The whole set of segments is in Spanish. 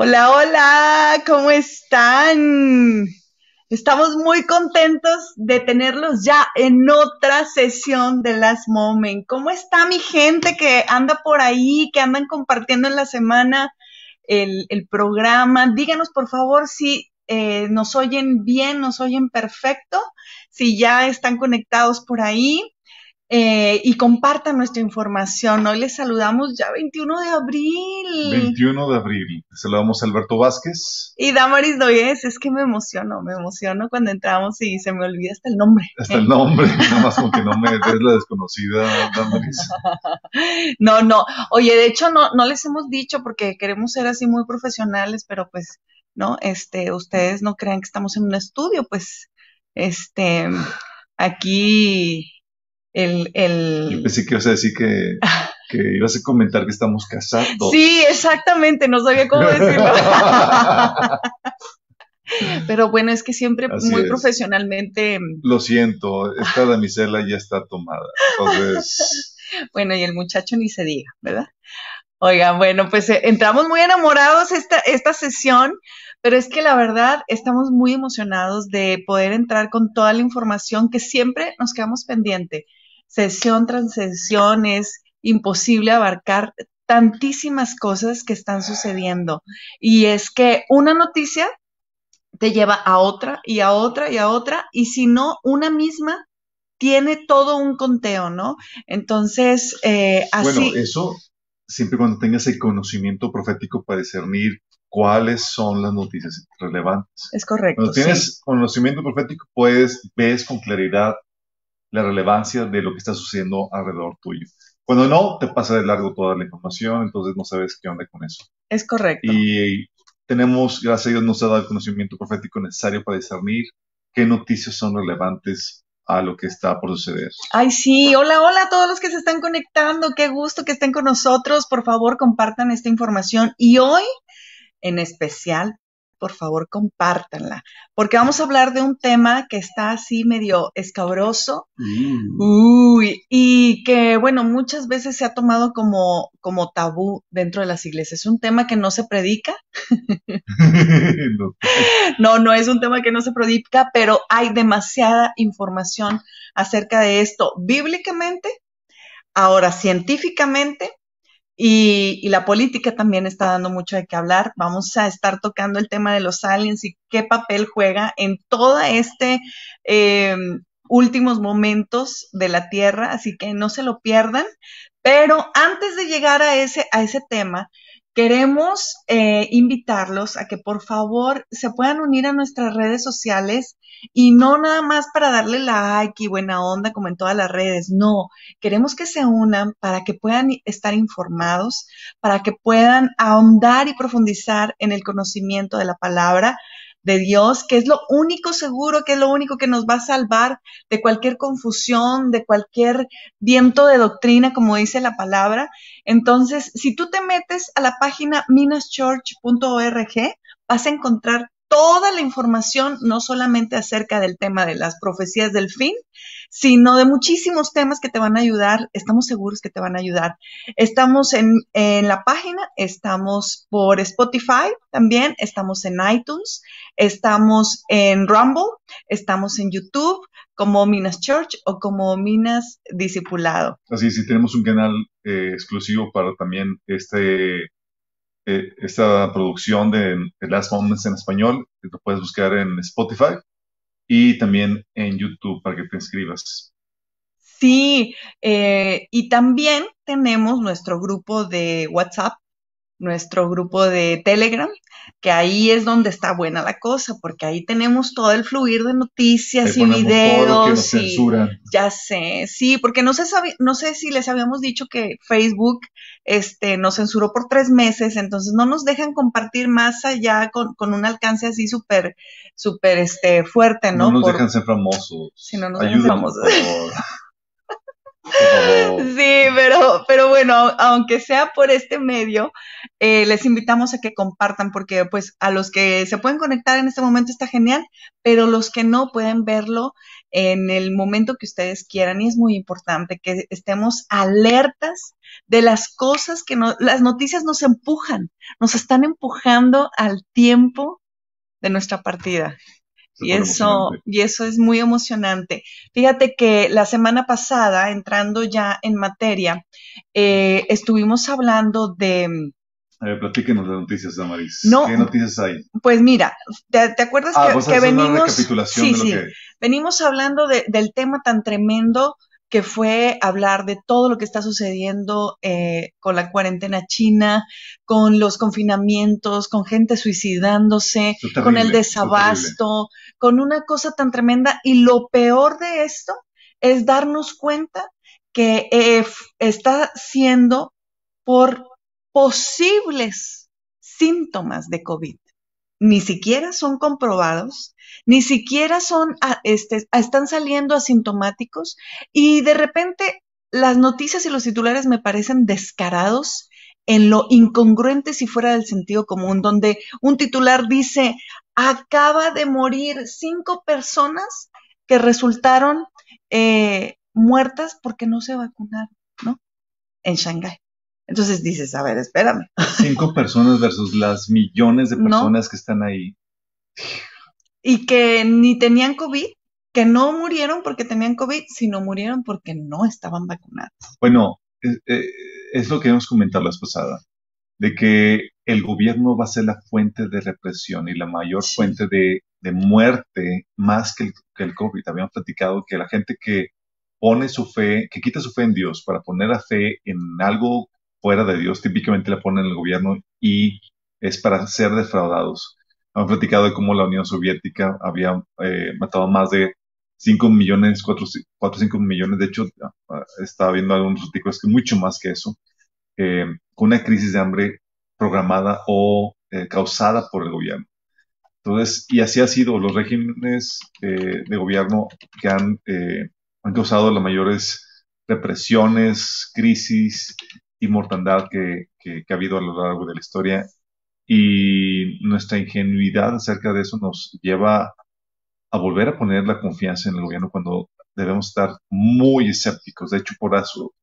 Hola, hola, ¿cómo están? Estamos muy contentos de tenerlos ya en otra sesión de Last Moment. ¿Cómo está mi gente que anda por ahí, que andan compartiendo en la semana el, el programa? Díganos por favor si eh, nos oyen bien, nos oyen perfecto, si ya están conectados por ahí. Eh, y compartan nuestra información. Hoy les saludamos ya 21 de abril. 21 de abril. Saludamos a Alberto Vázquez. Y Damaris Doyes, es que me emociono, me emociono cuando entramos y se me olvida hasta el nombre. Hasta el nombre, nada más como que no me des la desconocida Damaris. no, no. Oye, de hecho no, no les hemos dicho porque queremos ser así muy profesionales, pero pues, ¿no? Este, ustedes no crean que estamos en un estudio, pues, este, aquí el, el... Yo pensé que ibas a decir que, que ibas a comentar que estamos casados. Sí, exactamente, no sabía cómo decirlo. Pero bueno, es que siempre Así muy es. profesionalmente. Lo siento, esta damisela ya está tomada. Entonces, Bueno, y el muchacho ni se diga, ¿verdad? Oigan, bueno, pues eh, entramos muy enamorados esta, esta sesión, pero es que la verdad estamos muy emocionados de poder entrar con toda la información que siempre nos quedamos pendiente. Sesión tras sesión es imposible abarcar tantísimas cosas que están sucediendo. Y es que una noticia te lleva a otra y a otra y a otra, y si no, una misma tiene todo un conteo, ¿no? Entonces, eh, así. bueno, eso siempre cuando tengas el conocimiento profético para discernir cuáles son las noticias relevantes. es correcto. Cuando sí. tienes conocimiento profético, puedes, ves con claridad la relevancia de lo que está sucediendo alrededor tuyo. Cuando no, te pasa de largo toda la información, entonces no sabes qué onda con eso. Es correcto. Y tenemos, gracias a Dios, nos ha dado el conocimiento profético necesario para discernir qué noticias son relevantes a lo que está por suceder. Ay, sí, hola, hola a todos los que se están conectando, qué gusto que estén con nosotros, por favor compartan esta información y hoy en especial, por favor compártanla, porque vamos a hablar de un tema que está así medio escabroso, uy, y que bueno, muchas veces se ha tomado como, como tabú dentro de las iglesias, es un tema que no se predica, No. no, no es un tema que no se predica, pero hay demasiada información acerca de esto bíblicamente, ahora científicamente, y, la política también está dando mucho de qué hablar. Vamos a estar tocando el tema de los aliens y qué papel juega en todo este eh, últimos momentos de la Tierra, así que no se lo pierdan. Pero antes de llegar a ese, a ese tema, queremos eh, invitarlos a que por favor se puedan unir a nuestras redes sociales y no nada más para darle like y buena onda como en todas las redes, no, queremos que se unan para que puedan estar informados, para que puedan ahondar y profundizar en el conocimiento de la palabra de Dios, que es lo único seguro, que es lo único que nos va a salvar de cualquier confusión, de cualquier viento de doctrina, como dice la palabra. Entonces, si tú te metes a la página minaschurch.org, vas a encontrar toda la información, no solamente acerca del tema de las profecías del fin, sino de muchísimos temas que te van a ayudar, estamos seguros que te van a ayudar. Estamos en, en la página, estamos por Spotify también, estamos en iTunes, estamos en Rumble, estamos en YouTube como Minas Church o como Minas Discipulado. Así, sí, tenemos un canal eh, exclusivo para también este, eh, esta producción de, de Last Moments en español, que lo puedes buscar en Spotify y también en YouTube para que te inscribas. Sí, eh, y también tenemos nuestro grupo de WhatsApp nuestro grupo de Telegram, que ahí es donde está buena la cosa, porque ahí tenemos todo el fluir de noticias y videos. y, ya sé, sí, porque no sé, no sé si les habíamos dicho que Facebook este, nos censuró por tres meses, entonces no nos dejan compartir más allá con, un alcance así súper, súper este, fuerte, ¿no? No nos dejan ser famosos. Sí, no nos dejan famosos. Sí, pero, pero bueno, aunque sea por este medio, eh, les invitamos a que compartan porque pues a los que se pueden conectar en este momento está genial, pero los que no pueden verlo en el momento que ustedes quieran y es muy importante que estemos alertas de las cosas que no, las noticias nos empujan, nos están empujando al tiempo de nuestra partida. Y eso, y eso es muy emocionante. Fíjate que la semana pasada, entrando ya en materia, eh, estuvimos hablando de... A ver, platíquenos las noticias, Damaris. No, ¿Qué noticias hay? Pues mira, ¿te, acuerdas ah, que, que venimos... Una recapitulación sí, de lo sí, que... venimos hablando de, del tema tan tremendo que fue hablar de todo lo que está sucediendo eh, con la cuarentena china, con los confinamientos, con gente suicidándose, con el desabasto, con una cosa tan tremenda. Y lo peor de esto es darnos cuenta que eh, está siendo por posibles síntomas de COVID ni siquiera son comprobados, ni siquiera son, ah, este, están saliendo asintomáticos y de repente las noticias y los titulares me parecen descarados en lo incongruentes y fuera del sentido común, donde un titular dice, acaba de morir cinco personas que resultaron eh, muertas porque no se vacunaron, ¿no? En Shanghái. Entonces dices, a ver, espérame. Cinco personas versus las millones de personas que están ahí. Y que ni tenían COVID, que no murieron porque tenían COVID, sino murieron porque no estaban vacunados. Bueno, es, eh, es lo que hemos comentado la vez pasada, de que el gobierno va a ser la fuente de represión y la mayor fuente de, de, muerte más que el, que el COVID. Habíamos platicado que la gente que pone su fe, que quita su fe en Dios para poner la fe en algo fuera de Dios, típicamente la ponen en el gobierno y es para ser defraudados. Hemos platicado de cómo la Unión Soviética había eh, matado más de 5 millones, 4 o 5 millones, de hecho, ah, estaba viendo algunos artículos que mucho más que eso, eh, con una crisis de hambre programada o eh, causada por el gobierno. Entonces, y así ha sido los regímenes de gobierno que han, han causado las mayores represiones, crisis, y mortandad que, ha habido a lo largo de la historia. Y nuestra ingenuidad acerca de eso nos lleva a volver a poner la confianza en el gobierno cuando debemos estar muy escépticos. De hecho, por eso,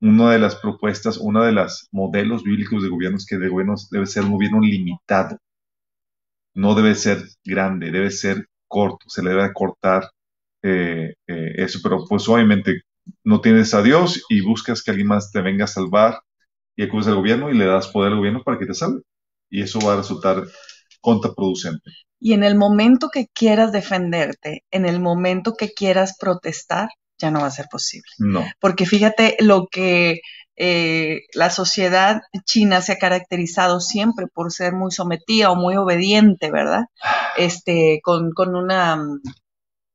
una de las propuestas, uno de los modelos bíblicos de gobierno es que el gobierno debe ser un gobierno limitado. No debe ser grande, debe ser corto, se le debe cortar eh, eh, eso. Pero pues obviamente no tienes a Dios y buscas que alguien más te venga a salvar y acudes al gobierno y le das poder al gobierno para que te salve. Y eso va a resultar contraproducente. Y en el momento que quieras defenderte, en el momento que quieras protestar, ya no va a ser posible. No. Porque fíjate lo que eh, la sociedad china se ha caracterizado siempre por ser muy sometida o muy obediente, ¿verdad? Este, con, con una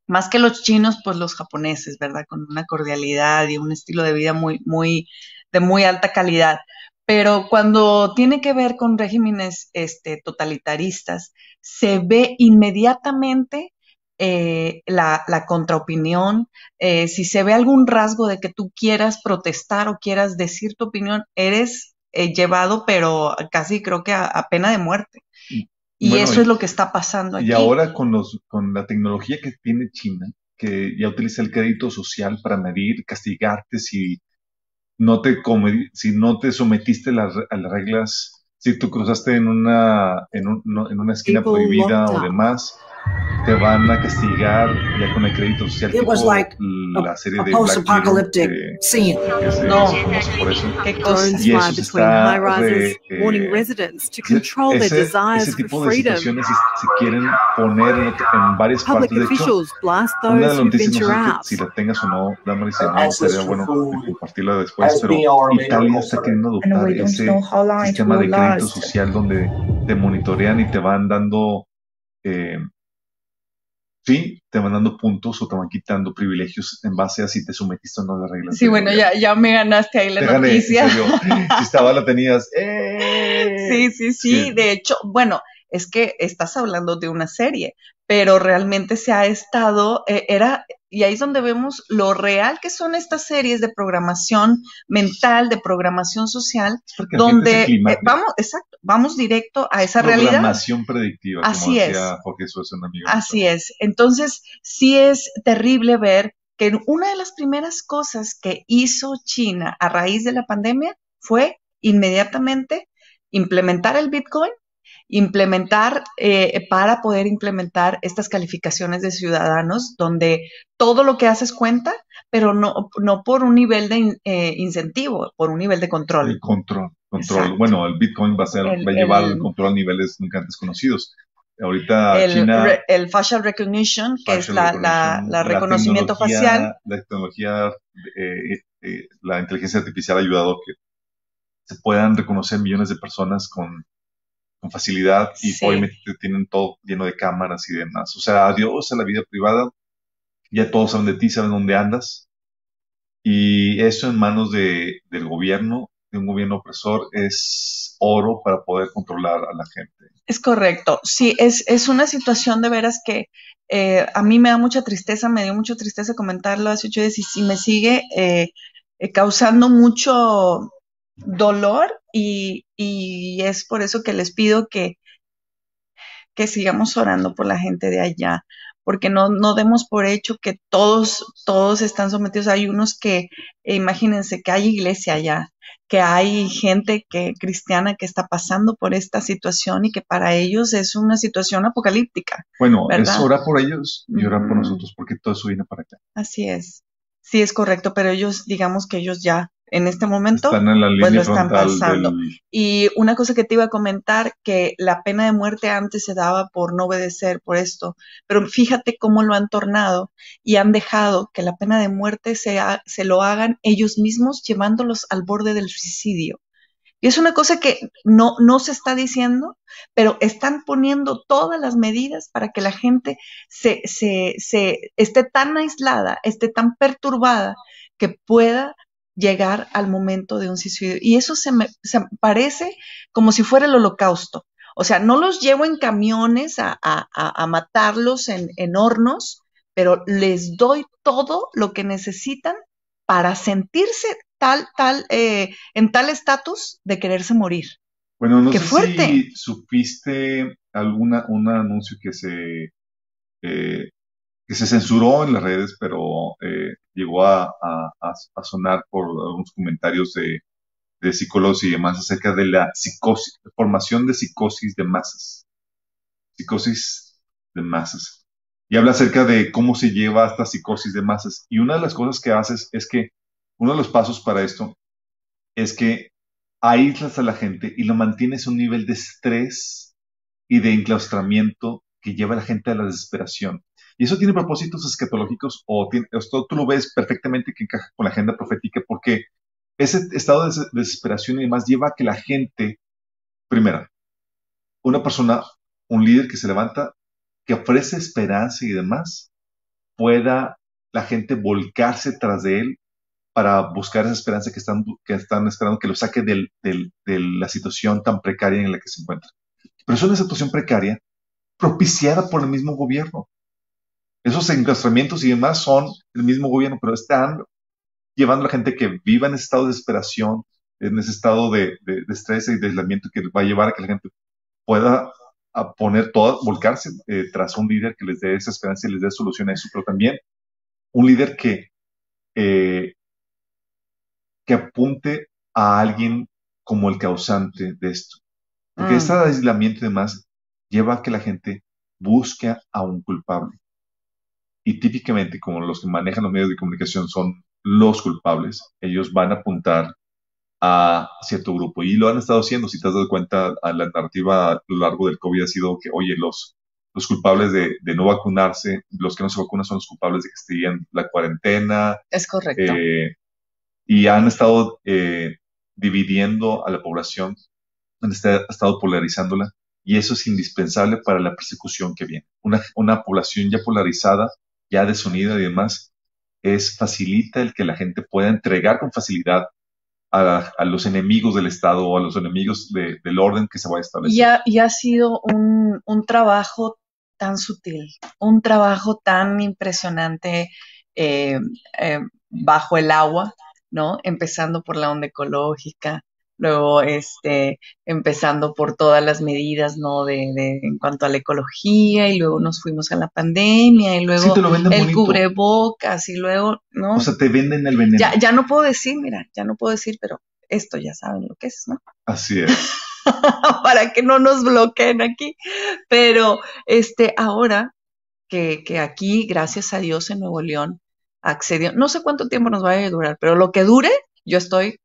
más que los chinos, pues los japoneses, ¿verdad? Con una cordialidad y un estilo de vida muy, muy, de muy alta calidad. Pero cuando tiene que ver con regímenes este, totalitaristas, se ve inmediatamente eh, la, la, contraopinión. Eh, si se ve algún rasgo de que tú quieras protestar o quieras decir tu opinión, eres eh, llevado, pero casi creo que a pena de muerte. Y eso es lo que está pasando aquí. Y ahora con, los, con la tecnología que tiene China, que ya utiliza el crédito social para medir, castigarte si no te, si no te sometiste a las reglas, si tú cruzaste en una, en, un, en una esquina prohibida o demás, te van a castigar ya con el crédito social It was like la a, serie a de post-apocalyptic scene. No. por eso. Fly se between está high rises, warning eh, residents to ese- control their ese, desires ese for tipo de freedom. situaciones se, quieren poner en, en varias Public partes. De hecho, officials blast una de those las who noticias, no sé out. si la tengas o no, Damaris, no Access sería to bueno compartirla después, pero Italia está queriendo adoptar ese sistema de crédito social donde te monitorean y te van dando, eh, sí, te van dando puntos o te van quitando privilegios en base a si te sometiste o no a las reglas. Sí, bueno, ya, ya me ganaste ahí la Te noticia. Si estaba la tenías. ¡eh! Sí, sí, sí. Sí. De hecho, bueno, es que estás hablando de una serie, pero realmente se ha estado, eh, era, y ahí es donde vemos lo real que son estas series de programación mental, de programación social, Porque donde eh, vamos, exacto, vamos directo a esa realidad. Programación predictiva, como Así es. decía Jorge Suárez, un amigo. Así es. Entonces, sí es terrible ver que una de las primeras cosas que hizo China a raíz de la pandemia fue inmediatamente implementar el Bitcoin, implementar eh, para poder implementar estas calificaciones de ciudadanos donde todo lo que haces cuenta, pero no, no por un nivel de in- eh, incentivo, por un nivel de control. El control, control. Exacto. Bueno, el Bitcoin va a ser, El- va a llevar el- el control a niveles nunca antes conocidos. Ahorita el, China re- el facial recognition, que es la, la- reconocimiento facial, La tecnología, eh, eh, la inteligencia artificial ha ayudado a que se puedan reconocer millones de personas con, con facilidad y Sí. obviamente tienen todo lleno de cámaras y demás. O sea, adiós a la vida privada. Ya todos saben de ti, saben dónde andas. Y eso en manos de, del gobierno, de un gobierno opresor, es oro para poder controlar a la gente. Es correcto. Sí, es, es una situación de veras que eh, a mí me da mucha tristeza, me dio mucha tristeza comentarlo hace ocho días y, sí me sigue eh, eh, causando mucho dolor y, y es por eso que les pido que, que sigamos orando por la gente de allá, porque no, no demos por hecho que todos, todos están sometidos. Hay unos que, eh, imagínense que hay iglesia allá, que hay gente que, cristiana que está pasando por esta situación y que para ellos es una situación apocalíptica. Bueno, es orar por ellos y orar por nosotros, porque todo eso viene para acá. Así es. Sí, es correcto, pero ellos, digamos que ellos ya en este momento Están en la pues lo están pasando. del, Y una cosa que te iba a comentar, que la pena de muerte antes se daba por no obedecer, por esto, pero fíjate cómo lo han tornado y han dejado que la pena de muerte se, ha- se lo hagan ellos mismos llevándolos al borde del suicidio. Y es una cosa que no, no se está diciendo, pero están poniendo todas las medidas para que la gente se, se, se esté tan aislada, esté tan perturbada, que pueda llegar al momento de un suicidio. Y eso se me se parece como si fuera el holocausto. O sea, no los llevo en camiones a, a- a- a matarlos en, en hornos, pero les doy todo lo que necesitan para sentirse tal, tal, eh, en tal estatus de quererse morir. Bueno, no ¡Qué sé fuerte! si supiste alguna un anuncio que se eh, que se censuró en las redes, pero eh, llegó a, a- a- sonar por algunos comentarios de, de psicólogos y demás acerca de la psicosis, formación de psicosis de masas. Psicosis de masas. Y habla acerca de cómo se lleva esta psicosis de masas. Y una de las cosas que haces es que uno de los pasos para esto es que aíslas a la gente y lo mantienes a un nivel de estrés y de enclaustramiento que lleva a la gente a la desesperación. Y eso tiene propósitos escatológicos o tiene- esto tú lo ves perfectamente que encaja con la agenda profética porque ese estado de des- desesperación y demás lleva a que la gente, primera, una persona, un líder que se levanta, que ofrece esperanza y demás, pueda la gente volcarse tras de él para buscar esa esperanza que están, que están esperando que lo saque de la situación tan precaria en la que se encuentra. Pero es una situación precaria propiciada por el mismo gobierno. Esos enclaustramientos y demás son el mismo gobierno, pero están llevando a la gente que viva en ese estado de desesperación, en ese estado de, de- de estrés y de aislamiento que va a llevar a que la gente pueda a poner todo, volcarse eh, tras un líder que les dé esa esperanza y les dé solución a eso, pero también un líder que, eh, que apunte a alguien como el causante de esto. Porque Mm. este aislamiento y demás lleva a que la gente busca a un culpable. Y típicamente, como los que manejan los medios de comunicación son los culpables, ellos van a apuntar a cierto grupo. Y lo han estado haciendo, si te has dado cuenta, a la narrativa a lo largo del COVID ha sido que, oye, los, los culpables de, no vacunarse, los que no se vacunan son los culpables de que estén la cuarentena. Es correcto. Eh, y han estado eh, dividiendo a la población, han estado polarizándola, y eso es indispensable para la persecución que viene. Una, una población ya polarizada, ya desunida y demás, es facilita el que la gente pueda entregar con facilidad a, los enemigos del Estado o a los enemigos del orden que se va a establecer. Y ha, sido un, trabajo tan sutil, un trabajo tan impresionante eh, eh, bajo el agua, ¿no? Empezando por la onda ecológica, luego este, empezando por todas las medidas, ¿no? De, de, en cuanto a la ecología, y luego nos fuimos a la pandemia, y luego el cubrebocas, y luego, ¿no? O sea, te venden el veneno. Ya, ya no puedo decir, mira, ya no puedo decir, pero esto ya saben lo que es, ¿no? Así es. Para que no nos bloqueen aquí. Pero, este, ahora que, que aquí, gracias a Dios, en Nuevo León, accedió, no sé cuánto tiempo nos vaya a durar, pero lo que dure, yo estoy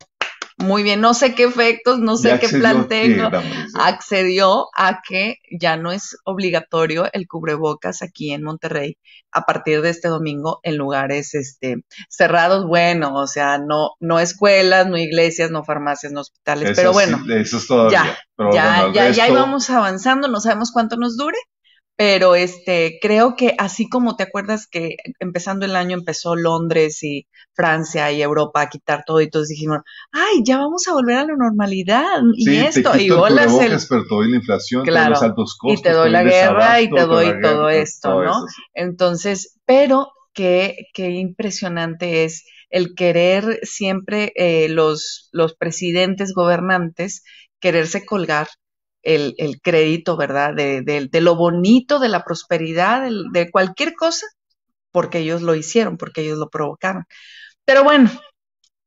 muy bien, no sé qué efectos, no sé qué plan tengo. Accedió a que ya no es obligatorio el cubrebocas aquí en Monterrey a partir de este domingo en lugares este, cerrados, bueno, o sea, no, no escuelas, no iglesias, no farmacias, no hospitales, pero bueno, eso es todavía. ya, ya, ya íbamos avanzando, no sabemos cuánto nos dure, pero este, creo que así como te acuerdas que empezando el año empezó Londres y Francia y Europa a quitar todo y todos dijimos, ay, ya vamos a volver a la normalidad y esto, y bolas el, pero te doy la inflación, claro, los altos costos, y te doy la guerra y te doy todo esto, ¿no? Entonces, pero qué, qué impresionante es el querer siempre eh, los, los presidentes gobernantes quererse colgar el, crédito, ¿verdad? De, lo bonito, de la prosperidad, de, cualquier cosa, porque ellos lo hicieron, porque ellos lo provocaron. Pero bueno,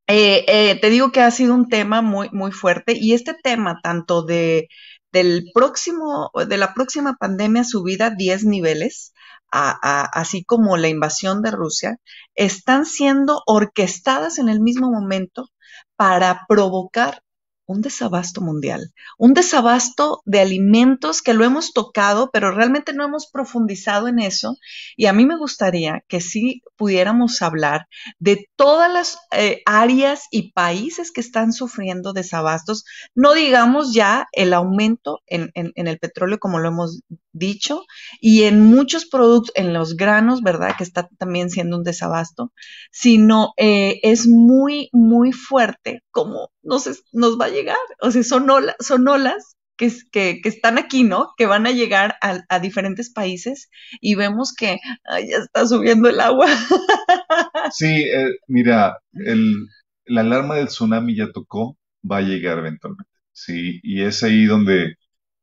eh, eh, te digo que ha sido un tema muy, muy fuerte y este tema, tanto de, del próximo, de la próxima pandemia subida 10 niveles, así como la invasión de Rusia, están siendo orquestadas en el mismo momento para provocar un desabasto mundial, un desabasto de alimentos que lo hemos tocado, pero realmente no hemos profundizado en eso. Y a mí me gustaría que sí pudiéramos hablar de todas las eh, áreas y países que están sufriendo desabastos, no digamos ya el aumento en, el petróleo, como lo hemos dicho, y en muchos productos, en los granos, ¿verdad? Que está también siendo un desabasto, sino eh, es muy, muy fuerte como nos, nos va a llegar. O sea, son, son olas que, que, que, están aquí, ¿no? Que van a llegar a, diferentes países y vemos que ya está subiendo el agua. Sí, eh, mira, el, la alarma del tsunami ya tocó, va a llegar eventualmente. Sí, y es ahí donde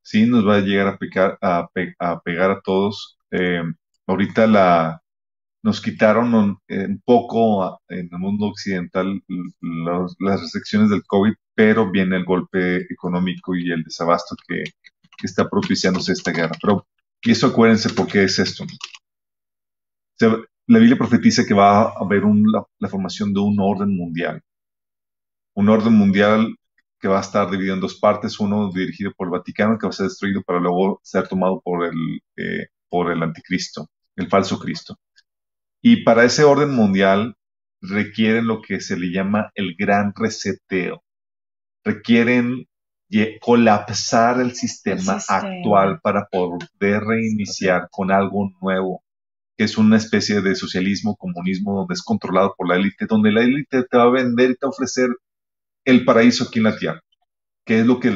sí nos va a llegar a, pegar a, a pegar a todos. Eh, ahorita la, nos quitaron un, poco en el mundo occidental las restricciones del COVID, pero viene el golpe económico y el desabasto que, está propiciándose esta guerra. Pero, y eso acuérdense por qué es esto. la Biblia profetiza que va a haber la, formación de un orden mundial. Un orden mundial que va a estar dividido en dos partes, uno dirigido por el Vaticano, que va a ser destruido para luego ser tomado por el, eh, por el anticristo, el falso Cristo. Y para ese orden mundial requieren lo que se le llama el gran reseteo. Requieren colapsar el sistema, actual para poder reiniciar con algo nuevo, que es una especie de socialismo, comunismo, donde es controlado por la élite, donde la élite te va a vender y te va a ofrecer el paraíso aquí en la tierra, que es lo que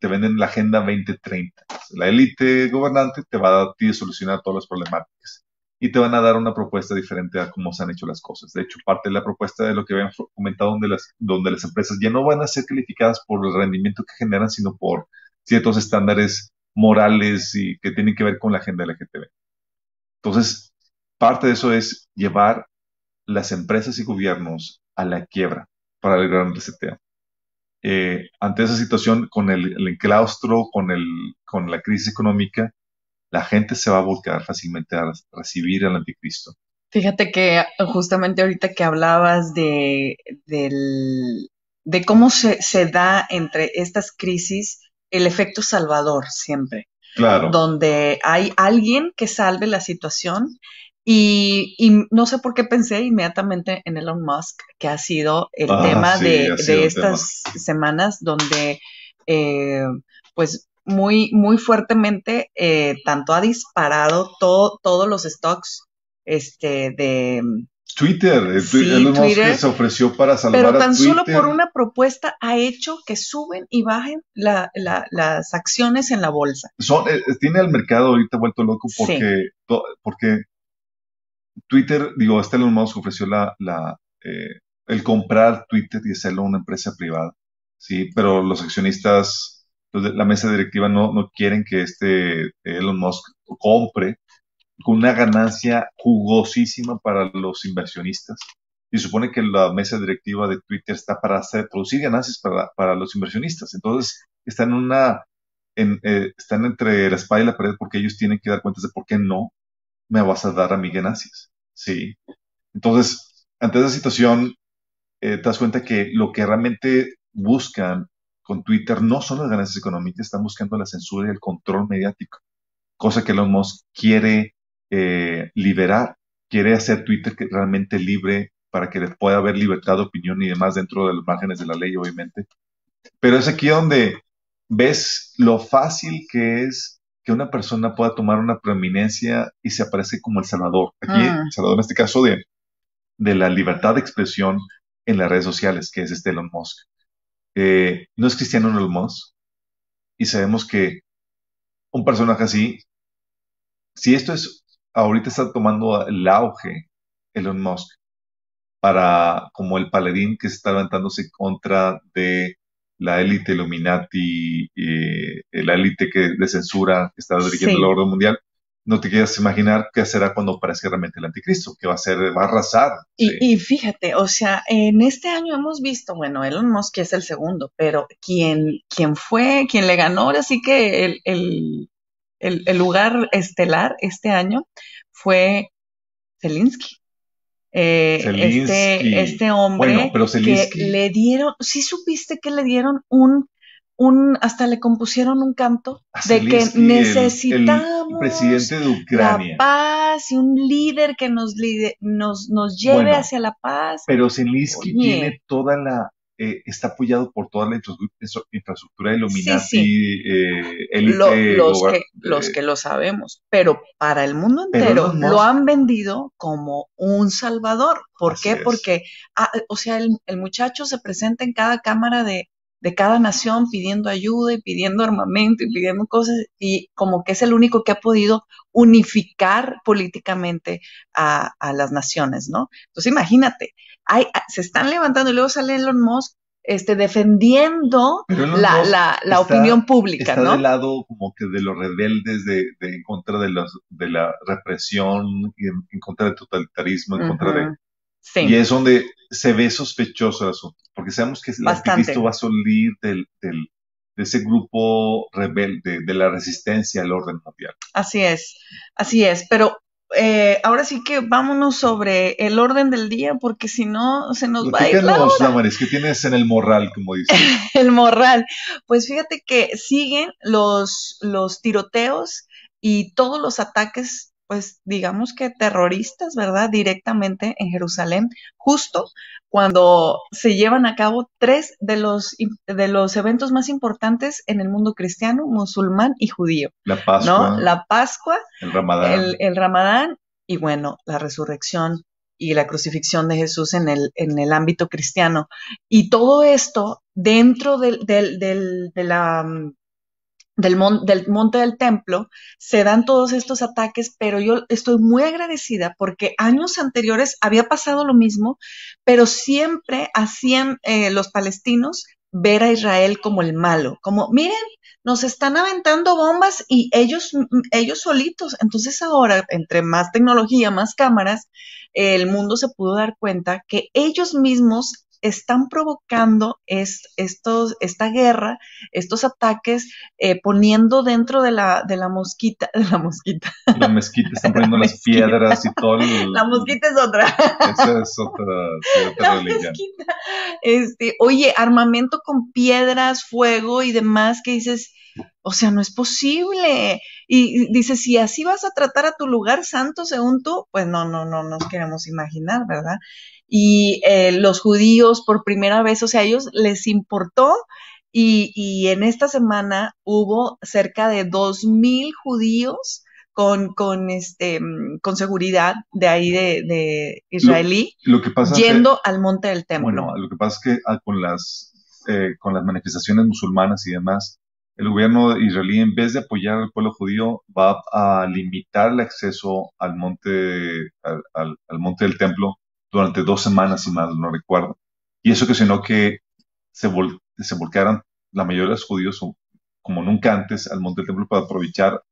te venden en la Agenda 2030. La élite gobernante te va a, a solucionar todas las problemáticas y te van a dar una propuesta diferente a cómo se han hecho las cosas. De hecho, parte de la propuesta de lo que habían comentado, donde las, donde las empresas ya no van a ser calificadas por el rendimiento que generan, sino por ciertos estándares morales y que tienen que ver con la agenda LGTB. Entonces, parte de eso es llevar las empresas y gobiernos a la quiebra para el gran reseteo. Eh, ante esa situación, con el, el enclaustro, con, el, con la crisis económica, la gente se va a volcar fácilmente a recibir al anticristo. Fíjate que justamente ahorita que hablabas de, de cómo se, se da entre estas crisis el efecto salvador siempre. Claro. Donde hay alguien que salve la situación y, y, no sé por qué pensé inmediatamente en Elon Musk, que ha sido el Ah, tema sí, de, de estas semanas donde, eh, pues, muy, muy fuertemente, eh, tanto ha disparado todo, todos los stocks este, de, Twitter, eh, Sí, Elon Musk Twitter. se ofreció para salvar pero a tan solo por una propuesta ha hecho que suben y bajen la- la- las acciones en la bolsa. Son, eh, tiene al mercado ahorita vuelto loco porque, porque Twitter, digo, este Elon Musk ofreció la, la, eh, el comprar Twitter y hacerlo una empresa privada, sí, pero los accionistas, la mesa directiva no, no quieren que este Elon Musk compre con una ganancia jugosísima para los inversionistas. Y supone que la mesa directiva de Twitter está para hacer, producir ganancias para, para los inversionistas. Entonces, están una, en, eh, entre la espada y la pared porque ellos tienen que dar cuentas de por qué no me vas a dar a mí ganancias. Sí. Entonces, ante esa situación, eh, te das cuenta que lo que realmente buscan con Twitter no son las ganancias económicas, están buscando la censura y el control mediático, cosa que Elon Musk quiere eh, liberar, quiere hacer Twitter que realmente libre para que pueda haber libertad de opinión y demás dentro de los márgenes de la ley, obviamente. Pero es aquí donde ves lo fácil que es que una persona pueda tomar una preeminencia y se aparece como el salvador. Aquí, Mm. el salvador en este caso de, de la libertad de expresión en las redes sociales, que es este Elon Musk. Eh, no es cristiano Musk y sabemos que un personaje así, si esto es, ahorita está tomando el auge Elon Musk para como el paladín que se está levantándose contra de la élite Illuminati, eh, la élite que de censura que está dirigiendo Sí. el orden mundial, no te quieras imaginar qué será cuando aparezca realmente el anticristo, que va a ser, va a arrasar. Y, sí. y fíjate, o sea, en este año hemos visto, bueno, Elon Musk es el segundo, pero quien, quien fue, quien le ganó ahora sí que el, el, el, el lugar estelar este año fue Zelensky. Eh. Este, este hombre Bueno, pero Zelensky- que le dieron, sí supiste que le dieron un, un, hasta le compusieron un canto de que el- necesitamos el, presidente de la paz y un líder que nos, lide- nos, nos lleve Bueno, hacia la paz. Pero Zelensky Oye. tiene toda la, eh, está apoyado por toda la infra- infra- infraestructura Illuminati, Sí, eh, élite, Lo- los, que, los eh, que lo sabemos, pero para el mundo entero lo han vendido como un salvador. ¿Por qué? es. Porque, ah, o sea, el, el muchacho se presenta en cada cámara de, de cada nación pidiendo ayuda y pidiendo armamento y pidiendo cosas y como que es el único que ha podido unificar políticamente a, a las naciones, ¿no? Entonces imagínate, hay, se están levantando y luego sale Elon Musk este, defendiendo la, la, la está- opinión pública, está ¿no? del lado como que de los rebeldes, de, de en contra de, los, de la represión, y en, en contra del totalitarismo, en contra de... Sí. Y es donde se ve sospechoso el asunto, porque sabemos que el anticristo va a salir del, del- de ese grupo rebelde, de la resistencia al orden mundial. Así es, así es, pero eh, ahora sí que vámonos sobre el orden del día, porque si no se nos va a ir la hora. Damaris, ¿qué tienes en el morral, como dicen? el morral. Pues fíjate que siguen los, los tiroteos y todos los ataques, pues digamos que terroristas, ¿verdad? Directamente en Jerusalén, justo cuando se llevan a cabo tres de los, de los eventos más importantes en el mundo cristiano, musulmán y judío, La Pascua, ¿no? La Pascua el Ramadán. el, el Ramadán y bueno, la resurrección y la crucifixión de Jesús en el, en el ámbito cristiano. Y todo esto dentro del, del, del, de la, mm, del, mon- del monte del templo, se dan todos estos ataques, pero yo estoy muy agradecida porque años anteriores había pasado lo mismo, pero siempre hacían eh, los palestinos ver a Israel como el malo, como miren, nos están aventando bombas y ellos, ellos solitos. Entonces ahora, entre más tecnología, más cámaras, el mundo se pudo dar cuenta que ellos mismos están provocando es, estos, esta guerra, estos ataques, eh, poniendo dentro de la, de la mosquita, de la mosquita. La mezquita, están poniendo las piedras y todo. la mosquita es otra. Esa es otra, otra la mezquita. Este, oye, armamento con piedras, fuego y demás, que dices, o sea, no es posible. Y dice, si así vas a tratar a tu lugar santo según tú, pues no, no, no nos queremos imaginar, ¿verdad? Y eh, los judíos por primera vez, o sea, a ellos les importó y, y en esta semana hubo cerca de dos mil judíos con, con, este, con seguridad de ahí de, de israelí Lo que pasa yendo al monte del templo. Bueno, lo que pasa es que ah, con las, eh, con las manifestaciones musulmanas y demás, el gobierno israelí, en vez de apoyar al pueblo judío, va a limitar el acceso al monte, al, al- al monte del templo durante dos semanas, y más no recuerdo. Y eso ocasionó que se, vol- se volcaran la mayoría de los judíos, como nunca antes, al monte del templo para aprovechar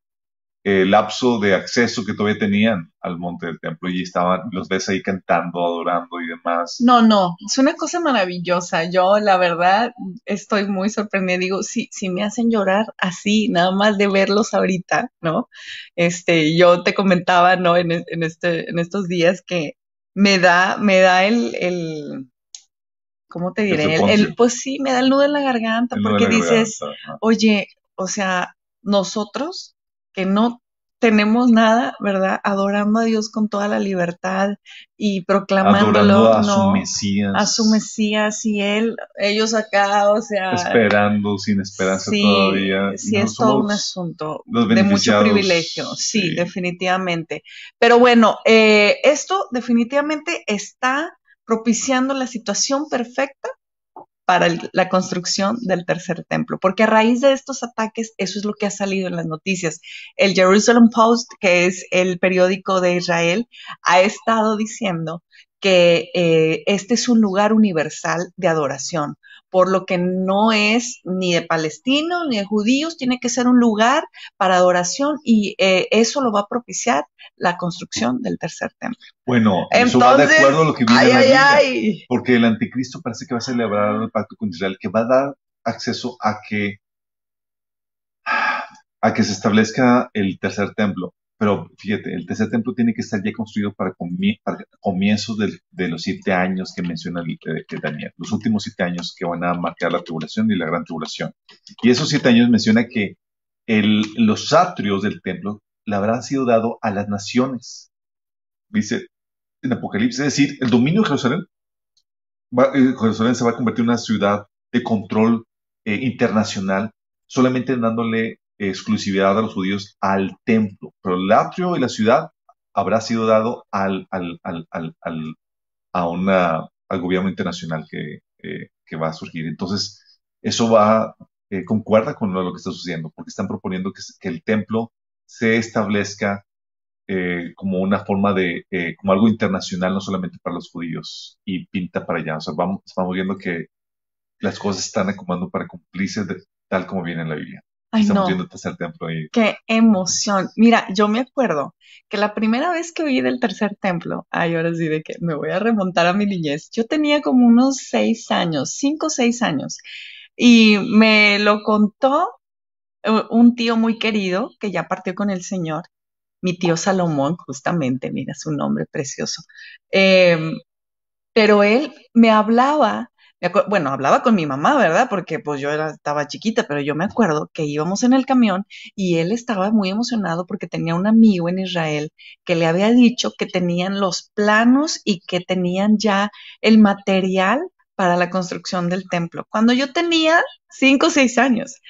el lapso de acceso que todavía tenían al monte del templo. Y estaban, los ves ahí cantando, adorando y demás. No, no, es una cosa maravillosa. Yo, la verdad, estoy muy sorprendida. Digo, si, si me hacen llorar así, nada más de verlos ahorita, ¿no? Este, yo te comentaba, ¿no? En, en este, en estos días que me da, me da el, el, ¿cómo te diré? El, el- pues sí, me da el nudo en la garganta, porque dices, garganta, oye, o sea, nosotros que no tenemos nada, ¿verdad? Adorando a Dios con toda la libertad y proclamándolo, adorando a su no, Mesías, a su Mesías y él, ellos acá, o sea, esperando sin esperanza sí, todavía. sí no es todo un asunto de mucho privilegio, sí, sí. definitivamente. Pero bueno, eh, esto definitivamente está propiciando la situación perfecta para el- la construcción del tercer templo, porque a raíz de estos ataques, eso es lo que ha salido en las noticias. El Jerusalem Post, que es el periódico de Israel, ha estado diciendo que eh, este es un lugar universal de adoración, por lo que no es ni de palestinos ni de judíos, tiene que ser un lugar para adoración y eh, eso lo va a propiciar la construcción del tercer templo. Bueno, eso va de Entonces, acuerdo a lo que viene ay, en la Biblia. ay. Porque el anticristo parece que va a celebrar el pacto con Israel, que va a dar acceso a que, a que se establezca el tercer templo. Pero fíjate, el tercer templo tiene que estar ya construido para, para comienzos de, los siete años que menciona el- eh, Daniel, los últimos siete años que van a marcar la tribulación y la gran tribulación. Y esos siete años menciona que los atrios del templo le habrán sido dado a las naciones. Dice en Apocalipsis, es decir, el dominio de Jerusalén va- eh, Jerusalén se va a convertir en una ciudad de control eh, internacional, solamente dándole exclusividad a los judíos al templo. Pero el atrio y la ciudad habrá sido dado al, al, al, al, a una, al gobierno internacional que, eh, que va a surgir. Entonces, eso va, eh, concuerda con lo que está sucediendo, porque están proponiendo que, que el templo se establezca eh, como una forma de, eh, como algo internacional, no solamente para los judíos, y pinta para allá. O sea, vamos, estamos viendo que las cosas están acomodando para cumplirse de- tal como viene en la Biblia. Ay, no. tercer templo ahí. Qué emoción. Mira, yo me acuerdo que la primera vez que oí del tercer templo, ay, ahora sí de que me voy a remontar a mi niñez, yo tenía como unos seis años, cinco o seis años, y me lo contó eh, un tío muy querido que ya partió con el Señor, mi tío Salomón, justamente, mira su nombre precioso. Em, pero él me hablaba, bueno, hablaba con mi mamá, ¿verdad? Porque pues yo estaba chiquita, pero yo me acuerdo que íbamos en el camión y él estaba muy emocionado porque tenía un amigo en Israel que le había dicho que tenían los planos y que tenían ya el material para la construcción del templo. Cuando yo tenía cinco o seis años.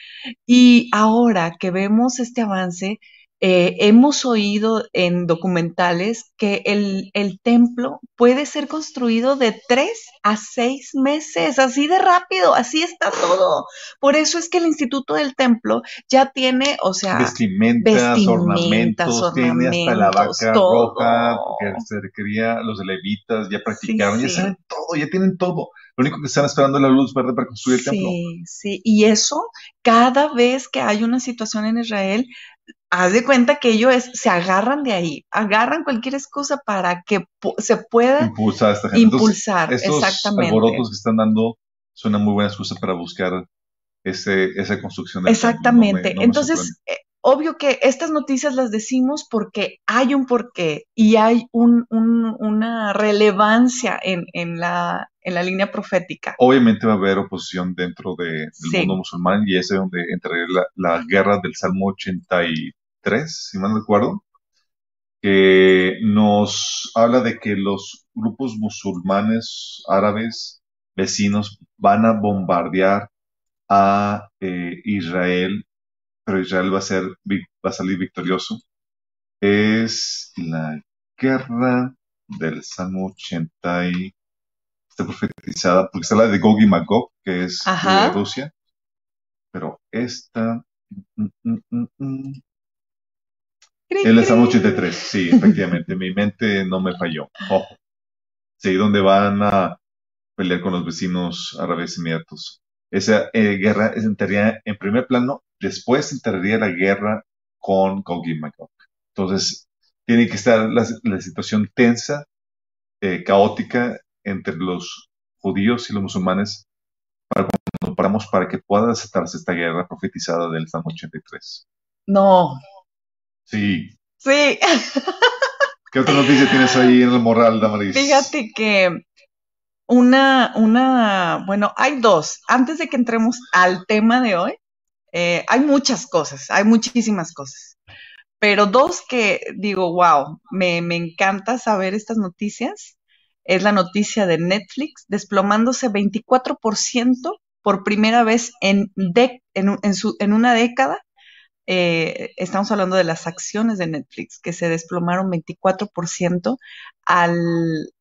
Y ahora que vemos este avance, eh, hemos oído en documentales que el, el templo puede ser construido de tres a seis meses, así de rápido, así está todo. Por eso es que el Instituto del Templo ya tiene, o sea, Vestimentas, vestimentas, ornamentos, tiene hasta la vaca todo. roja, que se requería, los levitas ya practicaron, ya sí. saben todo, ya tienen todo. Lo único que están esperando es la luz verde para construir el templo. Sí, sí, y eso cada vez que hay una situación en Israel, haz de cuenta que ellos se agarran de ahí, agarran cualquier excusa para que se pueda impulsar, esta gente. impulsar estos exactamente. alborotos que están dando son una muy buena excusa para buscar ese, esa construcción. Exactamente. Entonces, obvio que estas noticias las decimos porque hay un porqué y hay un, una relevancia en, en, la, en la línea profética. Obviamente va a haber oposición dentro de, del mundo musulmán y es donde entraría la, la guerra del Salmo 83, si mal no recuerdo, que nos habla de que los grupos musulmanes árabes vecinos van a bombardear a eh, Israel, pero Israel va a, ser, va a salir victorioso. Es la guerra del Salmo 80 y está profetizada, porque está la de Gog y Magog, que es de Rusia, pero esta... Mm, mm, mm, es el Salmo 83, sí, efectivamente, mi mente no me falló. Ojo. Sí, donde van a pelear con los vecinos árabes inmediatos. Esa eh, guerra entraría en primer plano, después entraría la guerra con Gog y Magog. Entonces, tiene que estar la, situación tensa, eh, caótica entre los judíos y los musulmanes para cuando paramos para que pueda desatarse esta guerra profetizada del Salmo 83. No. Sí. Sí. ¿Qué otra noticia tienes ahí en el moral, Damaris? Fíjate que una, una, bueno, hay dos. Antes de que entremos al tema de hoy, eh, hay muchas cosas, hay muchísimas cosas. Pero dos que digo, wow, me, me encanta saber estas noticias. Es la noticia de Netflix desplomándose 24% por primera vez en, en, en, su, en una década. Eh, estamos hablando de las acciones de Netflix, que se desplomaron 24% al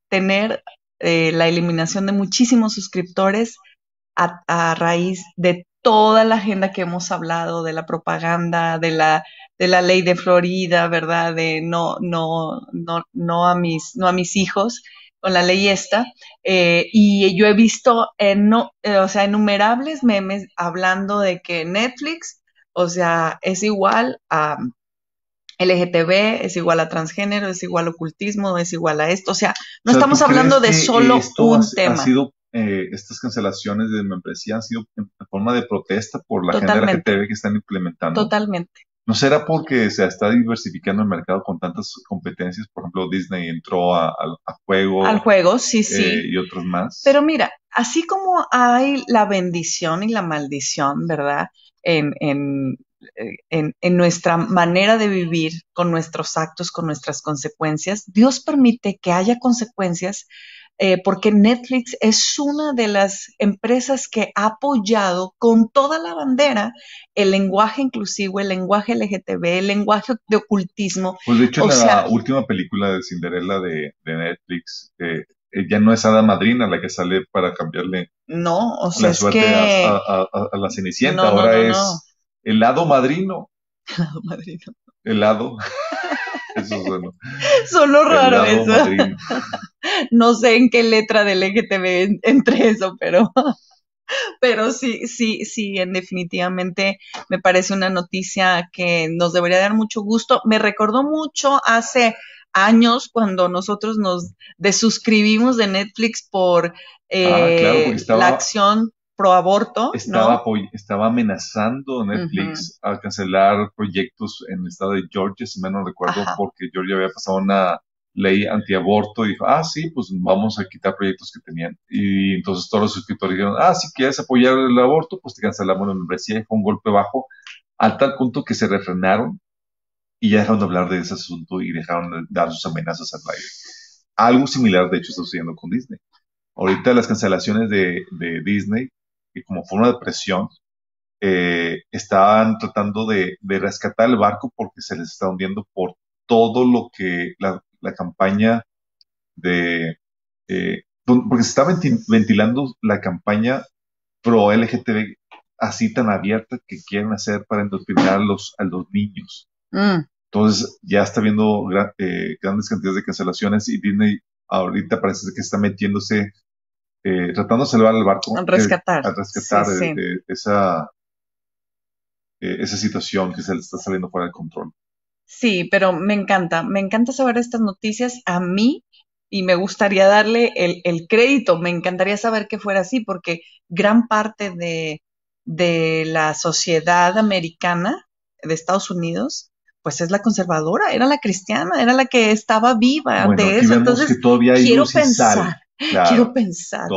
tener eh, la eliminación de muchísimos suscriptores a, raíz de toda la agenda que hemos hablado, de la propaganda, de la, de la ley de Florida, ¿verdad? De no, no, no, no a mis, no a mis hijos con la ley esta. Eh, y yo he visto, no, eh, o sea, innumerables memes hablando de que Netflix, o sea, es igual a LGTB es igual a transgénero, es igual a ocultismo, es igual a esto. O sea, no estamos hablando de solo un tema. Ha sido, eh, estas cancelaciones de membresía han sido en forma de protesta por la agenda LGTB que están implementando. Totalmente. ¿No será porque se está diversificando el mercado con tantas competencias? Por ejemplo, Disney entró a, juego. Al juego, sí, sí. Eh, y otros más. Pero mira, así como hay la bendición y la maldición, ¿verdad? En, en en, nuestra manera de vivir, con nuestros actos, con nuestras consecuencias. Dios permite que haya consecuencias eh, porque Netflix es una de las empresas que ha apoyado con toda la bandera el lenguaje inclusivo, el lenguaje LGTB, el lenguaje de ocultismo. Pues de hecho, en la última película de Cinderella de, Netflix, eh, ya no es Ada Madrina la que sale para cambiarle no, o sea, la suerte a, la Cenicienta, ahora es Helado madrino. Helado madrino. Helado. Eso suena. Solo raro eso. no sé en qué letra del LGTB entre eso, pero, pero sí, sí, sí, en definitivamente me parece una noticia que nos debería dar mucho gusto. Me recordó mucho hace años cuando nosotros nos desuscribimos de Netflix por ah, eh, la acción pro aborto. Estaba, estaba amenazando Netflix a cancelar proyectos en el estado de Georgia, si me no recuerdo, porque Georgia había pasado una ley antiaborto y dijo, ah, sí, pues vamos a quitar proyectos que tenían. Y entonces todos los suscriptores dijeron, ah, si quieres apoyar el aborto, pues te cancelamos la membresía y fue un golpe bajo, al tal punto que se refrenaron y ya dejaron de hablar de ese asunto y dejaron de dar sus amenazas al aire. Algo similar, de hecho, está sucediendo con Disney. Ahorita las cancelaciones de, de Disney que como forma de presión eh, estaban tratando de, rescatar el barco porque se les está hundiendo por todo lo que la, campaña de... Eh, porque se está ventilando la campaña pro LGTB así tan abierta que quieren hacer para endoctrinar a los, a los niños. Mm. Entonces ya está viendo eh, grandes cantidades de cancelaciones y Disney ahorita parece que está metiéndose eh, tratando de salvar el barco. A rescatar. a rescatar esa, eh, esa situación que se le está saliendo fuera de control. Sí, pero me encanta, me encanta saber estas noticias a mí y me gustaría darle el, el crédito, me encantaría saber que fuera así, porque gran parte de, de la sociedad americana de Estados Unidos pues es la conservadora, era la cristiana, era la que estaba viva Bueno, eso. Entonces, que todavía hay quiero pensar, Claro, quiero pensar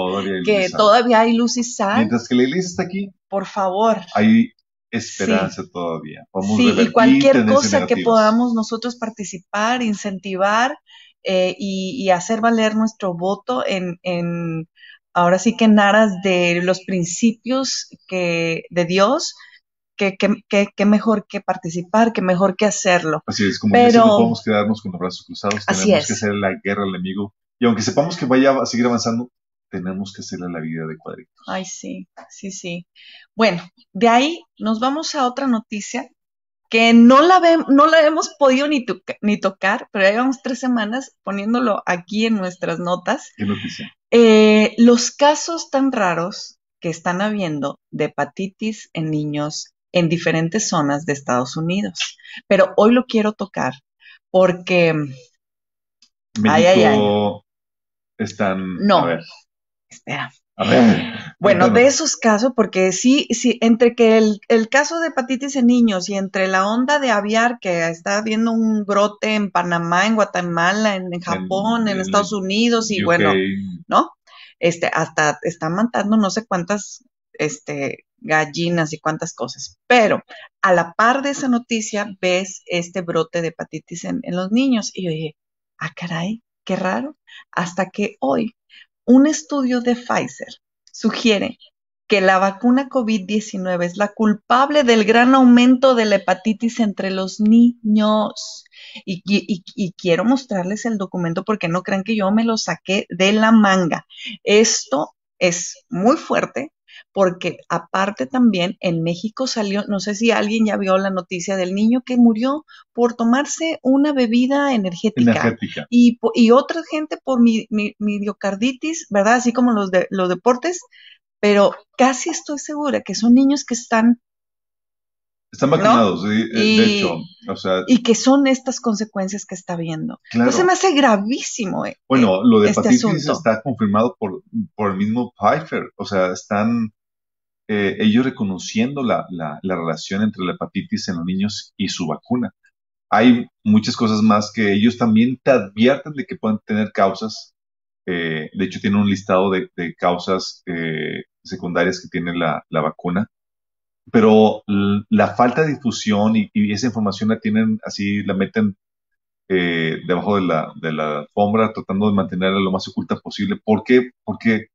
que todavía hay luz y sal. Mientras que la iglesia está aquí, Por favor. hay esperanza todavía. Podemos Sí, y cualquier cosa que podamos nosotros participar, incentivar eh, y, y hacer valer nuestro voto en, en, ahora sí que en aras de los principios que, de Dios, que, que, que, que mejor que participar, que mejor que hacerlo. Así es, como Pero- no podemos quedarnos con los brazos cruzados, Así tenemos es. que hacer la guerra al enemigo. Y aunque sepamos que vaya a seguir avanzando, tenemos que hacerle la vida de cuadritos. Ay, sí, sí, sí. Bueno, de ahí nos vamos a otra noticia que no la, ve- no la hemos podido ni, ni tocar, pero ya llevamos tres semanas poniéndolo aquí en nuestras notas. ¿Qué noticia? Eh, los casos tan raros que están habiendo de hepatitis en niños en diferentes zonas de Estados Unidos. Pero hoy lo quiero tocar porque, México Ay, ay, están. No. A ver, espera, a ver. Bueno, de esos casos, porque sí, sí, entre que el, el caso de hepatitis en niños y entre la onda de aviar, que está habiendo un brote en Panamá, en Guatemala, en, en Japón, en, en Estados Unidos y UK, bueno, ¿no? Este, hasta están matando no sé cuántas, este, gallinas y cuántas cosas. Pero a la par de esa noticia ves este brote de hepatitis en, en los niños y yo dije, ah, caray, qué raro. Hasta que hoy un estudio de Pfizer sugiere que la vacuna COVID-19 es la culpable del gran aumento de la hepatitis entre los niños. Y, y- quiero mostrarles el documento porque no crean que yo me lo saqué de la manga. Esto es muy fuerte porque aparte también en México salió, no sé si alguien ya vio la noticia del niño que murió por tomarse una bebida energética energética. y, y otra gente por mi, mi- miocarditis, ¿verdad? Así como los, de, los deportes, pero casi estoy segura que son niños que están Están ¿no? vacunados, sí, eh, de Y- hecho. O sea, y que son estas consecuencias que está viendo. claro. Entonces me hace gravísimo. eh, Bueno, lo de este hepatitis asunto. está confirmado por, por el mismo Pfizer. O sea, están eh, ellos reconociendo la, la, la relación entre la hepatitis en los niños y su vacuna. Hay muchas cosas más que ellos también te advierten de que pueden tener causas. eh, de hecho, tienen un listado de, de causas eh, secundarias que tiene la, la vacuna. Pero la falta de difusión y, y esa información la tienen así, la meten eh, debajo de la, de la alfombra, tratando de mantenerla lo más oculta posible. ¿Por qué? Porque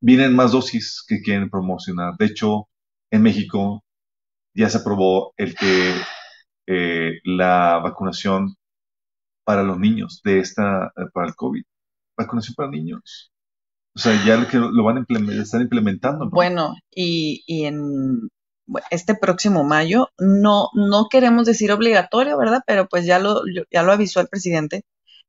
vienen más dosis que quieren promocionar. De hecho, en México ya se aprobó el que eh, la vacunación para los niños de esta, eh, para el COVID, vacunación para niños. O sea, ya lo, que lo van a implementar, están implementando, ¿no? Bueno, y, y en este próximo mayo, no, no queremos decir obligatorio, ¿verdad? Pero pues ya lo, ya lo avisó el presidente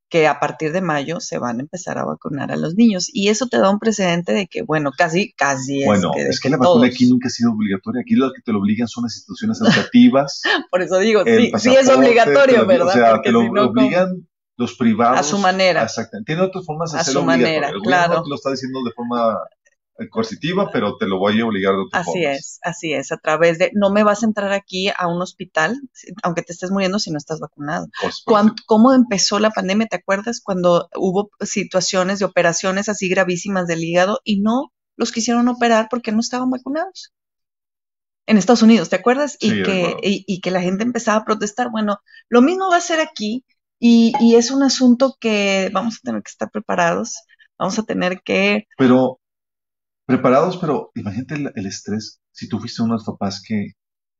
que a partir de mayo se van a empezar a vacunar a los niños. Y eso te da un precedente de que, bueno, casi, casi es Bueno, que, de es que la vacuna todos. aquí nunca ha sido obligatoria. Aquí lo que te lo obligan son las instituciones educativas. Por eso digo, sí, sí es obligatorio, lo- ¿verdad? O sea, Porque te lo si no, obligan los privados. A su manera. Exactamente. Tiene otras formas de A hacerlo su obligatorio. manera, El claro. te lo está diciendo de forma eh, coercitiva, pero te lo voy a obligar de otras Así formas. es, así es, a través de, no me vas a entrar aquí a un hospital, aunque te estés muriendo si no estás vacunado. ¿Cómo empezó la pandemia? ¿Te acuerdas cuando hubo situaciones de operaciones así gravísimas del hígado y no los quisieron operar porque no estaban vacunados? En Estados Unidos, ¿te acuerdas? Sí, y, que, y, y que la gente empezaba a protestar. Bueno, lo mismo va a ser aquí y, y es un asunto que vamos a tener que estar preparados, vamos a tener que, Pero preparados, pero imagínate el, el estrés si tú fuiste uno de los papás que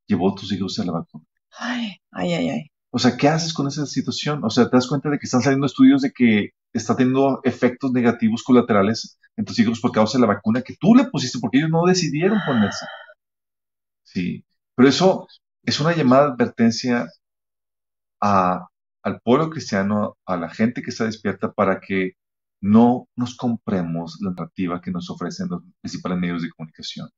llevó a tus hijos a la vacuna. ay, ay, ay, ay. O sea, ¿qué haces con esa situación? O sea, te das cuenta de que están saliendo estudios de que está teniendo efectos negativos colaterales en tus hijos por causa de la vacuna que tú le pusiste, porque ellos no decidieron ponerse. Sí, pero eso es una llamada de advertencia a, al pueblo cristiano, a la gente que está despierta para que no nos compremos la narrativa que nos ofrecen los principales medios de comunicación.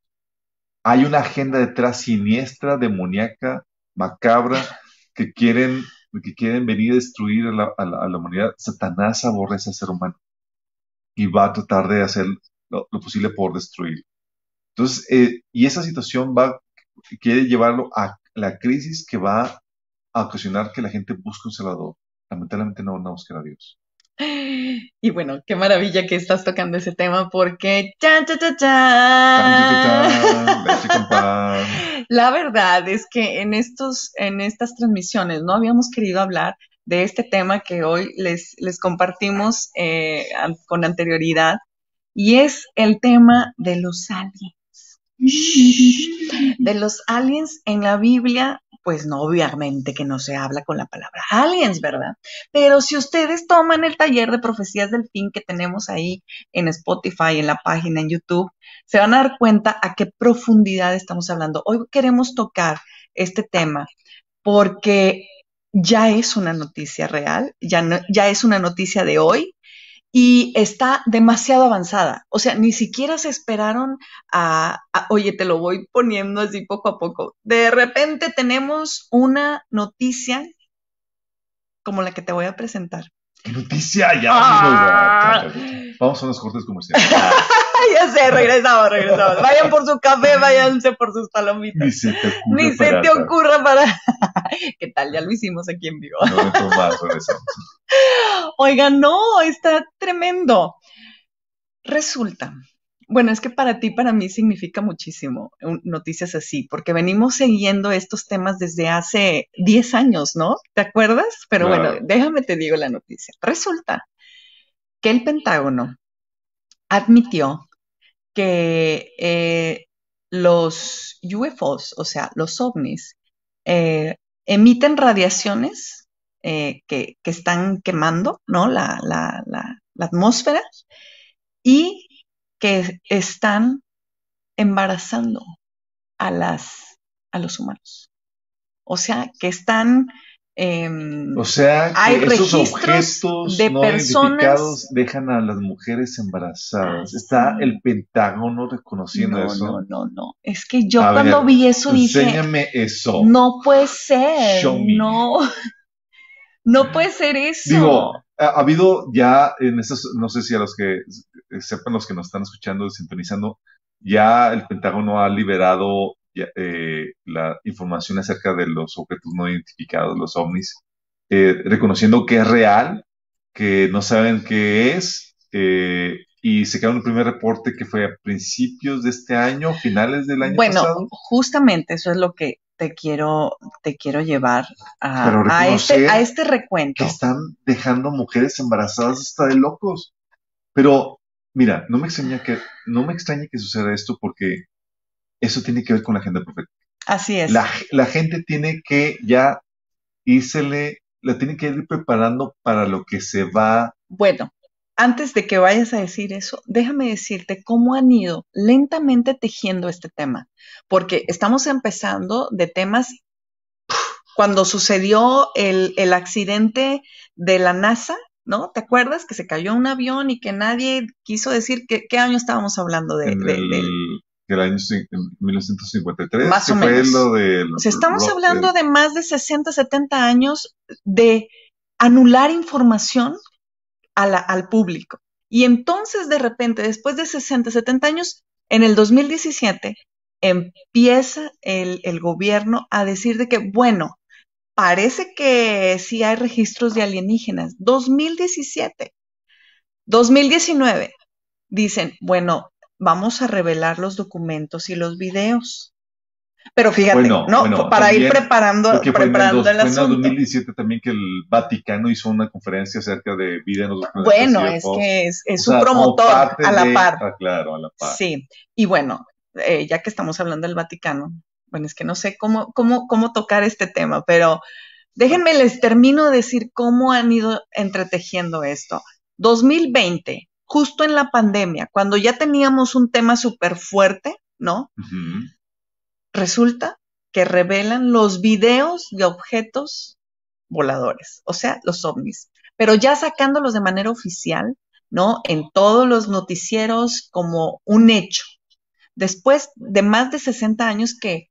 hay una agenda detrás siniestra, demoníaca, macabra, que quieren, que quieren venir a destruir a la, humanidad. Satanás aborrece al ser humano y va a tratar de hacer lo, posible por destruir. Entonces, eh, y esa situación va, quiere llevarlo a la crisis que va a ocasionar que la gente busque un salvador. Lamentablemente no van a buscar a Dios. Y bueno, qué maravilla que estás tocando ese tema porque La verdad es que en estos en estas transmisiones no habíamos querido hablar de este tema que hoy les, les compartimos eh, con anterioridad y es el tema de los aliens. De los aliens en la Biblia, pues no, obviamente que no se habla con la palabra aliens, ¿verdad? Pero si ustedes toman el taller de profecías del fin que tenemos ahí en Spotify, en la página, en YouTube, se van a dar cuenta a qué profundidad estamos hablando. Hoy queremos tocar este tema porque ya es una noticia real, ya, ya es una noticia de hoy y está demasiado avanzada. O sea, ni siquiera se esperaron a, oye, te lo voy poniendo así poco a poco. De repente tenemos una noticia como la que te voy a presentar. ¡Qué noticia! Ya, ah. vamos a unos cortes comerciales. ya sé, regresamos, regresamos. Vayan por su café, váyanse por sus palomitas. Ni se te ocurra. para. ¿Qué tal? Ya lo hicimos aquí en vivo. No más, regresamos. Oigan, no, está tremendo. Resulta, bueno, es que para ti, para mí significa muchísimo noticias así, porque venimos siguiendo estos temas desde hace 10 años, ¿no? ¿Te acuerdas? Pero bueno, déjame te digo la noticia. Resulta que el Pentágono admitió que eh, los UFOs, o sea, los ovnis, eh, emiten radiaciones eh, que, están quemando ¿no? la, atmósfera y que están embarazando a, las, a los humanos. O sea, que están Em, o sea, que esos objetos de no identificados dejan a las mujeres embarazadas. Está el Pentágono reconociendo eso. No, no, no. Es que yo cuando vi eso dije. Enséñame eso. No puede ser. No. No puede ser eso. Digo, ha, habido ya en esos, no sé si a los que sepan los que nos están escuchando, sintonizando, ya el Pentágono ha liberado eh, la información acerca de los objetos no identificados, los ovnis, eh, reconociendo que es real, que no saben qué es, eh, y se quedó un primer reporte que fue a principios de este año, finales del año pasado. Bueno, justamente eso es lo que te quiero, te quiero llevar a, este, a este recuento. Que están dejando mujeres embarazadas hasta de locos. Pero, mira, no me extraña que, no me extraña que suceda esto porque eso tiene que ver con la agenda profética. Así es. La, gente tiene que ya le, la tiene que ir preparando para lo que se va. Bueno, antes de que vayas a decir eso, déjame decirte cómo han ido lentamente tejiendo este tema, porque estamos empezando de temas cuando sucedió el, accidente de la NASA, ¿no? ¿Te acuerdas que se cayó un avión y que nadie quiso decir que, qué año estábamos hablando de, el año 1953. Más o menos. Lo de, estamos hablando de más de 60, 70 años de anular información al público. Y entonces, de repente, después de 60, 70 años, en el 2017, empieza el, el gobierno a decir de que, bueno, parece que sí hay registros de alienígenas. 2017. 2019. Dicen, bueno, vamos a revelar los documentos y los videos. Pero fíjate, ¿no? para ir preparando, preparando el asunto. en 2017 también que el Vaticano hizo una conferencia acerca de vida en los documentos. Bueno, es que es, es su promotor a la par. Ah, claro, a la par. Sí, y bueno, eh, ya que estamos hablando del Vaticano, bueno, es que no sé cómo, cómo, cómo tocar este tema, pero déjenme les termino de decir cómo han ido entretejiendo esto. 2020, justo en la pandemia, cuando ya teníamos un tema súper fuerte, ¿no? Resulta que revelan los videos de objetos voladores, o sea, los ovnis, pero ya sacándolos de manera oficial, ¿no? En todos los noticieros como un hecho. después de más de 60 años que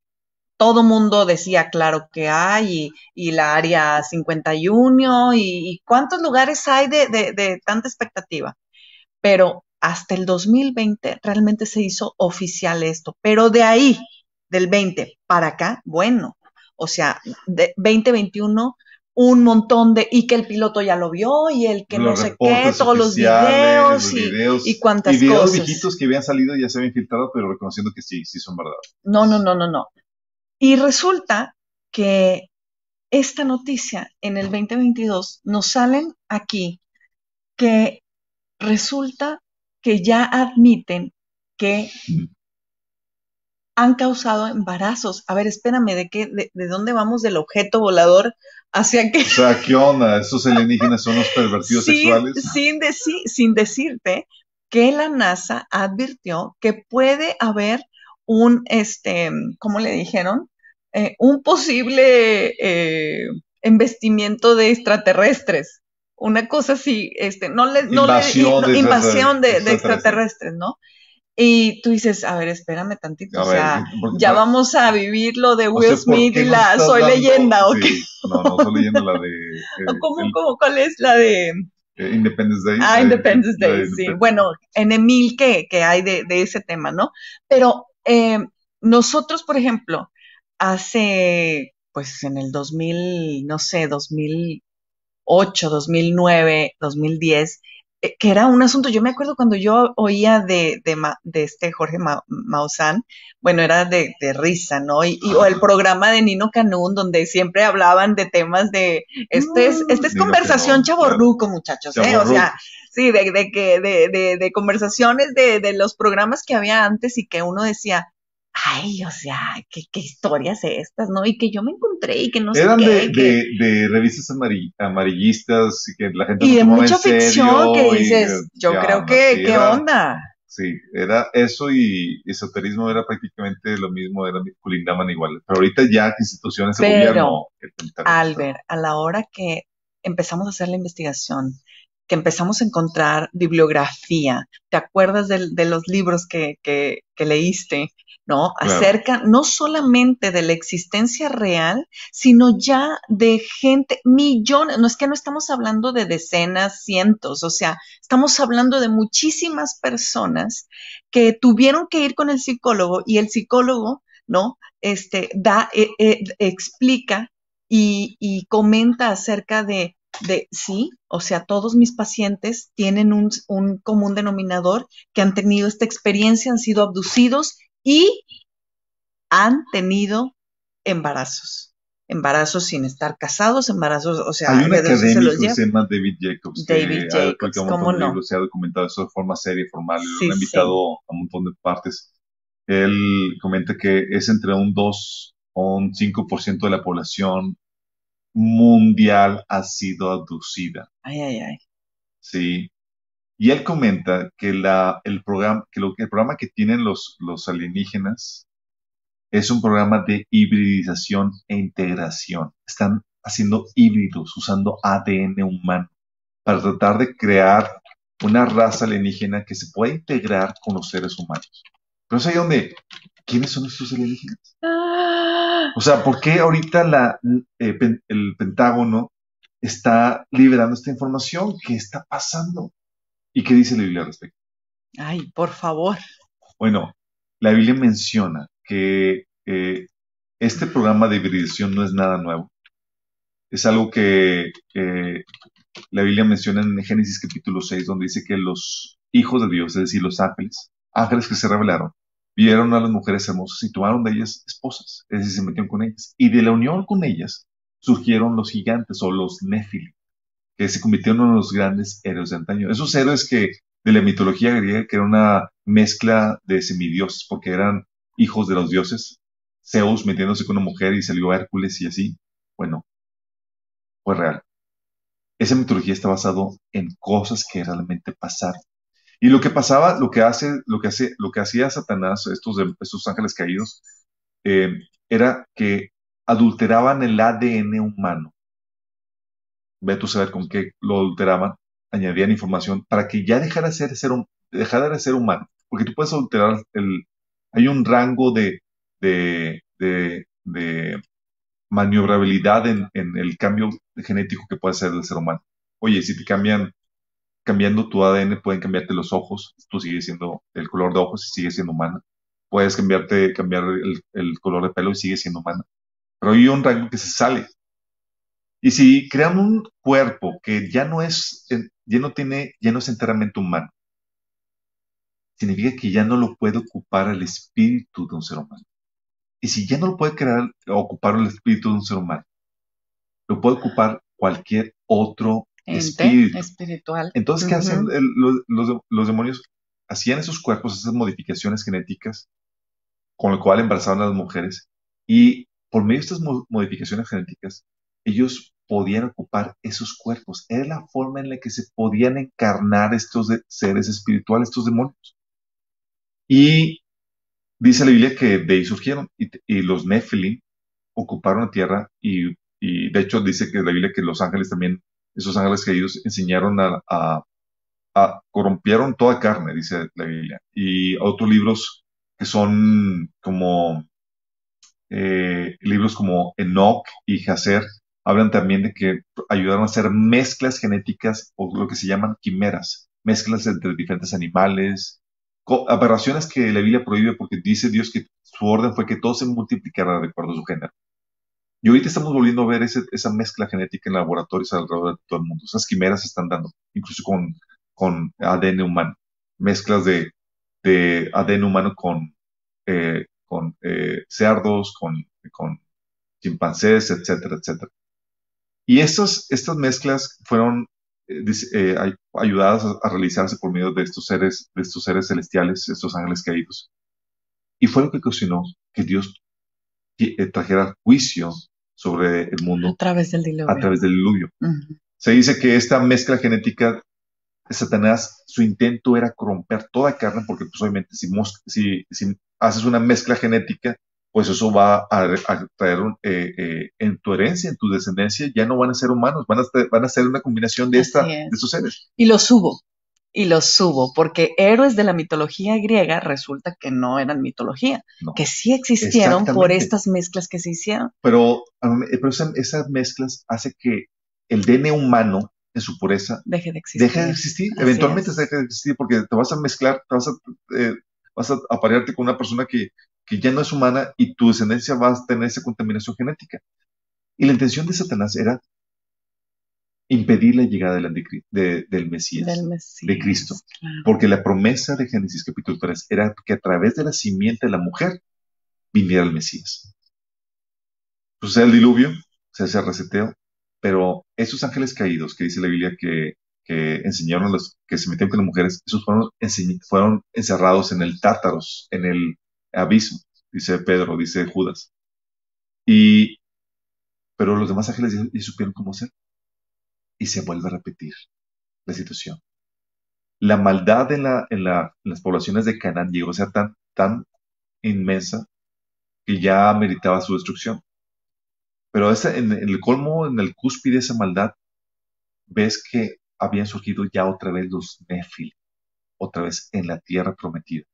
todo mundo decía, claro que hay, y, la área 51, y, y, cuántos lugares hay de, de tanta expectativa. Pero hasta el 2020 realmente se hizo oficial esto, pero de ahí, del 20 para acá, bueno, o sea, de 2021 un montón de, y que el piloto ya lo vio, y el que no sé qué, todos los videos, y, y, cuántas y videos cosas. viejitos que habían salido ya se habían filtrado, pero reconociendo que sí, sí son verdad. No, no, no, no, no. Y resulta que esta noticia en el 2022 nos salen aquí que resulta que ya admiten que han causado embarazos. A ver, espérame, ¿de qué, de, dónde vamos del objeto volador hacia qué? O sea, ¿qué onda? ¿Esos alienígenas son los pervertidos sexuales? Sin, sin decirte que la NASA advirtió que puede haber un, este, ¿cómo le dijeron? Eh, un posible eh, embestimiento de extraterrestres una cosa así, este, no le, no invasión, le, de, invasión de, extraterrestres, ¿no? Y tú dices, a ver, espérame tantito, o sea, ya vamos a vivir lo de Will Smith y la Soy Leyenda, ¿o qué? No, no, Soy Leyenda, la de... Eh, ¿Cómo, cómo, cuál es la de...? Eh, Independence Day. Ah, Independence Day, sí. Bueno, en Emil que, que hay de, de, ese tema, ¿no? Pero eh, nosotros, por ejemplo, hace, pues en el 2000, no sé, 2000, 2008, 2009, 2010, que era un asunto, yo me acuerdo cuando yo oía de, de, este Jorge Maussan, bueno, era de, risa, ¿no? Y, o el programa de Nino Canún, donde siempre hablaban de temas de, este es, esta es conversación chaborruco, muchachos, ¿eh? O sea, sí, de, de, de, de, conversaciones de, de los programas que había antes y que uno decía, ay, o sea, ¿qué, qué historias estas, ¿no? Y que yo me encontré y que no Eran sé de, qué. De, de, revistas amarillistas y que la gente Y de mucha ficción que dices, yo creo que, sí, ¿qué era, onda? Sí, era eso y esoterismo era prácticamente lo mismo, era, colindaban igual. Pero ahorita ya instituciones de gobierno... Albert, a la hora que empezamos a hacer la investigación, que empezamos a encontrar bibliografía, ¿te acuerdas de, de los libros que, que, que leíste? ¿no? Claro. Acerca no solamente de la existencia real, sino ya de gente, millones, no es que no estamos hablando de decenas, cientos, o sea, estamos hablando de muchísimas personas que tuvieron que ir con el psicólogo y el psicólogo, ¿no? Este, da, eh, eh, explica y, y comenta acerca de de sí, o sea, todos mis pacientes tienen un, un, común denominador que han tenido esta experiencia, han sido abducidos y han tenido embarazos. Embarazos sin estar casados, embarazos, o sea, hay un académico que se llama David Jacobs, David que Jacobs, ha ¿cómo no? libros, se ha documentado eso de forma seria y formal, Sí, lo ha invitado a un montón de partes. Él comenta que es entre un 2 o un 5% de la población mundial ha sido abducida. Ay, ay, ay. Sí. Y él comenta que, la, el, programa, que lo, el programa que tienen los, los alienígenas es un programa de hibridización e integración. Están haciendo híbridos, usando ADN humano para tratar de crear una raza alienígena que se pueda integrar con los seres humanos. Pero es ahí donde, ¿quiénes son estos alienígenas? Ah, O sea, ¿por qué ahorita la, eh, pen- el Pentágono está liberando esta información? ¿Qué está pasando? ¿Y qué dice la Biblia al respecto? ay, por favor. Bueno, la Biblia menciona que eh, este programa de hibridación no es nada nuevo. Es algo que eh, la Biblia menciona en Génesis capítulo 6, donde dice que los hijos de Dios, es decir, los ángeles, ángeles que se rebelaron, vieron a las mujeres hermosas y tomaron de ellas esposas, es decir, se metieron con ellas. Y de la unión con ellas surgieron los gigantes o los néfilim, que se convirtieron en los grandes héroes de antaño. Esos héroes que de la mitología griega, que era una mezcla de semidioses, porque eran hijos de los dioses, Zeus metiéndose con una mujer y salió Hércules y así. Bueno, fue real. Esa mitología está basado en cosas que realmente pasaron. Y lo que pasaba, lo que hace, lo que hace, lo que hacía Satanás, estos, estos ángeles caídos, eh, era que adulteraban el ADN humano. Ve tú saber con qué lo adulteraban, añadían información para que ya dejara de ser, ser dejara de ser humano. Porque tú puedes adulterar el, Hay un rango de, de, de, de maniobrabilidad en, en, el cambio genético que puede hacer el ser humano. Oye, si te cambian, cambiando tu ADN, pueden cambiarte los ojos, tú sigues siendo el color de ojos y sigues siendo humana. Puedes cambiarte, cambiar el, color de pelo y sigues siendo humana. Pero hay un rango que se sale. Y si crean un cuerpo que ya no es, ya no tiene, ya no es enteramente humano, significa que ya no lo puede ocupar el espíritu de un ser humano. Y si ya no lo puede crear, ocupar el espíritu de un ser humano, lo puede ocupar cualquier otro espíritu. espiritual. Entonces, ¿qué hacen los, demonios? Hacían esos cuerpos, esas modificaciones genéticas, con lo cual embarazaban a las mujeres, y por medio de estas modificaciones genéticas, ellos podían ocupar esos cuerpos. Era la forma en la que se podían encarnar estos seres espirituales, estos demonios. Y dice la Biblia que de ahí surgieron y, los Nephilim ocuparon la tierra y, de hecho dice que la Biblia que los ángeles también, esos ángeles caídos, enseñaron a, a, corrompieron toda carne, dice la Biblia. Y otros libros que son como eh, libros como Enoch y Hazer hablan también de que ayudaron a hacer mezclas genéticas o lo que se llaman quimeras, mezclas entre diferentes animales, aberraciones que la Biblia prohíbe porque dice Dios que su orden fue que todo se multiplicara de acuerdo a su género. Y ahorita estamos volviendo a ver esa mezcla genética en laboratorios alrededor de todo el mundo. Esas quimeras se están dando, incluso con, con ADN humano. Mezclas de, de ADN humano con, eh, con eh, cerdos, con, con chimpancés, etcétera, etcétera. Y estas, estas mezclas fueron eh, eh, ayudadas a, realizarse por medio de estos seres, de estos seres celestiales, estos ángeles caídos. Y fue lo que ocasionó que Dios eh, trajera juicio sobre el mundo a través del diluvio. A través del diluvio. Se dice que esta mezcla genética de Satanás, su intento era corromper toda carne, porque pues obviamente si, si, si haces una mezcla genética, pues eso va a, traer eh, eh, en tu herencia, en tu descendencia, ya no van a ser humanos, van a, van a ser una combinación de, esta, de estos seres. Y los subo, y los subo, porque héroes de la mitología griega resulta que no eran mitología, que sí existieron por estas mezclas que se hicieron. Pero, eh, pero esas, mezclas hace que el DNA humano en su pureza deje de existir. Deje de existir. Eventualmente deje de existir porque te vas a mezclar, te vas a, vas a aparearte con una persona que que ya no es humana y tu descendencia va a tener esa contaminación genética. Y la intención de Satanás era impedir la llegada del, Mesías, de Cristo. Porque la promesa de Génesis capítulo 3 era que a través de la simiente de la mujer viniera el Mesías. Sucede el diluvio, se hace el reseteo, pero esos ángeles caídos que dice la Biblia que, enseñaron a los que se metieron con las mujeres, esos fueron, fueron encerrados en el Tártaros, en el abismo, dice Pedro, dice Judas. Y, pero los demás ángeles ya, supieron cómo hacer. Y se vuelve a repetir la situación. La maldad en, la, en, las poblaciones de Canaán llegó a ser tan, tan inmensa que ya meritaba su destrucción. Pero en, en, el colmo, en el cúspide de esa maldad, ves que habían surgido ya otra vez los Néfil, otra vez en la tierra prometida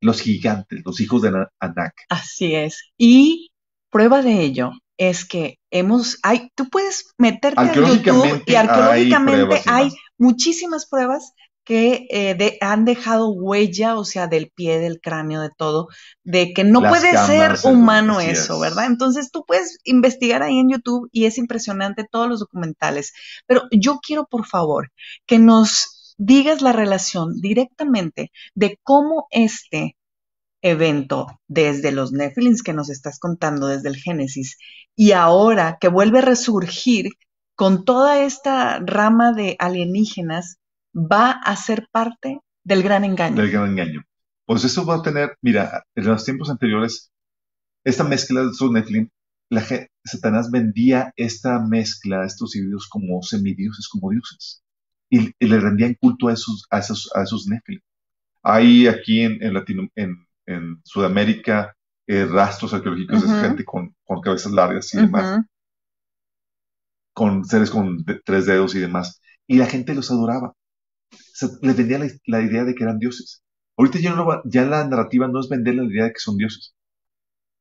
los gigantes, los hijos de Anak. Así es. Y prueba de ello es que hemos, hay, tú puedes meterte en YouTube y arqueológicamente hay, muchísimas pruebas que eh, han dejado huella, o sea, del pie, del cráneo, de todo, de que no puede ser humano eso, ¿verdad? Entonces tú puedes investigar ahí en YouTube y es impresionante todos los documentales. Pero yo quiero, por favor, que nos digas la relación directamente de cómo este evento, desde los Nephilims que nos estás contando, desde el Génesis, y ahora que vuelve a resurgir con toda esta rama de alienígenas, va a ser parte del gran engaño. Del gran engaño. Pues eso va a tener, mira, en los tiempos anteriores, esta mezcla de esos Nephilim, la, Satanás vendía esta mezcla, estos individuos como semidioses, como dioses y, le rendían culto a esos, a esos, a esos Hay aquí en, en, en Sudamérica eh, rastros arqueológicos de gente con, con, cabezas largas y demás, con seres con tres dedos y demás, y la gente los adoraba. les vendía la, idea de que eran dioses. Ahorita ya, no ya la narrativa no es vender la idea de que son dioses.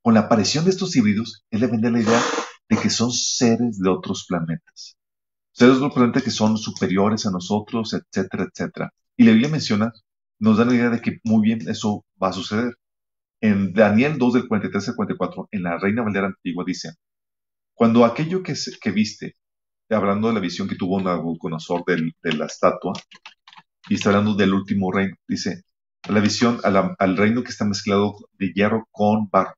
Con la aparición de estos híbridos, es de vender la idea de que son seres de otros planetas. Seres de otros planetas que son superiores a nosotros, etcétera, etcétera. Y la Biblia menciona, nos da la idea de que muy bien eso va a suceder. En Daniel 2 del 43 al 44, en la Reina Valera Antigua, dice, cuando aquello que, viste, hablando de la visión que tuvo Nabucodonosor del, de la estatua, y está hablando del último reino, dice, la visión al reino que está mezclado de hierro con barro.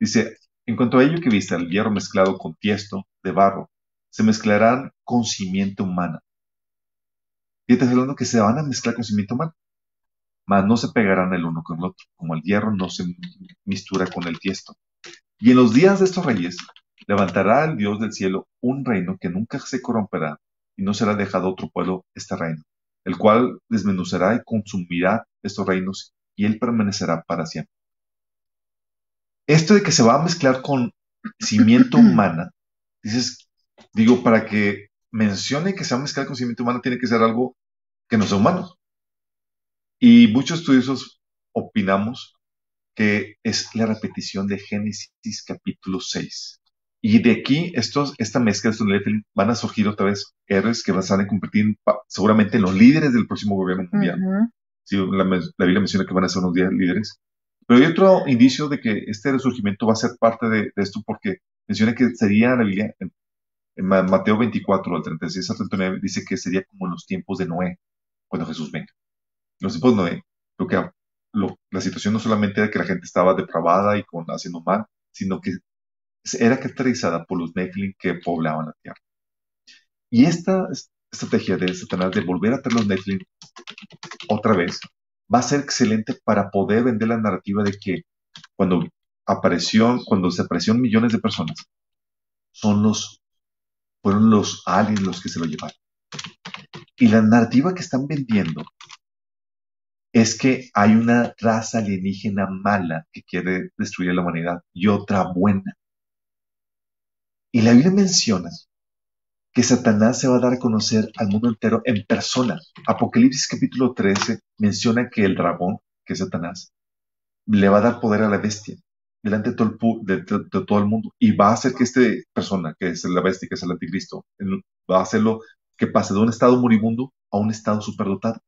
Dice, en cuanto a ello que viste, el hierro mezclado con tiesto de barro, se mezclarán con simiente humana. Y está hablando que se van a mezclar con simiente humana, mas no se pegarán el uno con el otro, como el hierro no se mistura con el tiesto. Y en los días de estos reyes, levantará el Dios del cielo un reino que nunca se corromperá, y no será dejado otro pueblo este reino, el cual desmenuzará y consumirá estos reinos, y él permanecerá para siempre. Esto de que se va a mezclar con cimiento humana, dices, digo, para que mencione que se va a mezclar con cimiento humana tiene que ser algo que no sea humano. Y muchos estudiosos opinamos que es la repetición de Génesis capítulo 6. Y de aquí, estos, esta mezcla de estos van a surgir otra vez héroes que van a convertir seguramente en los líderes del próximo gobierno mundial. la, la, Biblia menciona que van a ser unos líderes. Pero hay otro indicio de que este resurgimiento va a ser parte de, esto porque menciona que sería la Biblia, en, Mateo 24, al 36 al 39, dice que sería como en los tiempos de Noé, cuando Jesús venga. Los tiempos Noé, lo que, la situación no solamente era que la gente estaba depravada y con, haciendo mal, sino que era caracterizada por los Nephilim que poblaban la tierra. Y esta estrategia de Satanás de volver a traer los Nephilim otra vez va a ser excelente para poder vender la narrativa de que cuando apareció, cuando se aparecieron millones de personas, son los, fueron los aliens los que se lo llevaron. Y la narrativa que están vendiendo es que hay una raza alienígena mala que quiere destruir a la humanidad y otra buena. Y la Biblia menciona que Satanás se va a dar a conocer al mundo entero en persona. Apocalipsis capítulo 13 menciona que el dragón, que es Satanás, le va a dar poder a la bestia delante de todo el, mundo y va a hacer que esta persona, que es la bestia, que es el anticristo, va a hacerlo que pase de un estado moribundo a un estado superdotado.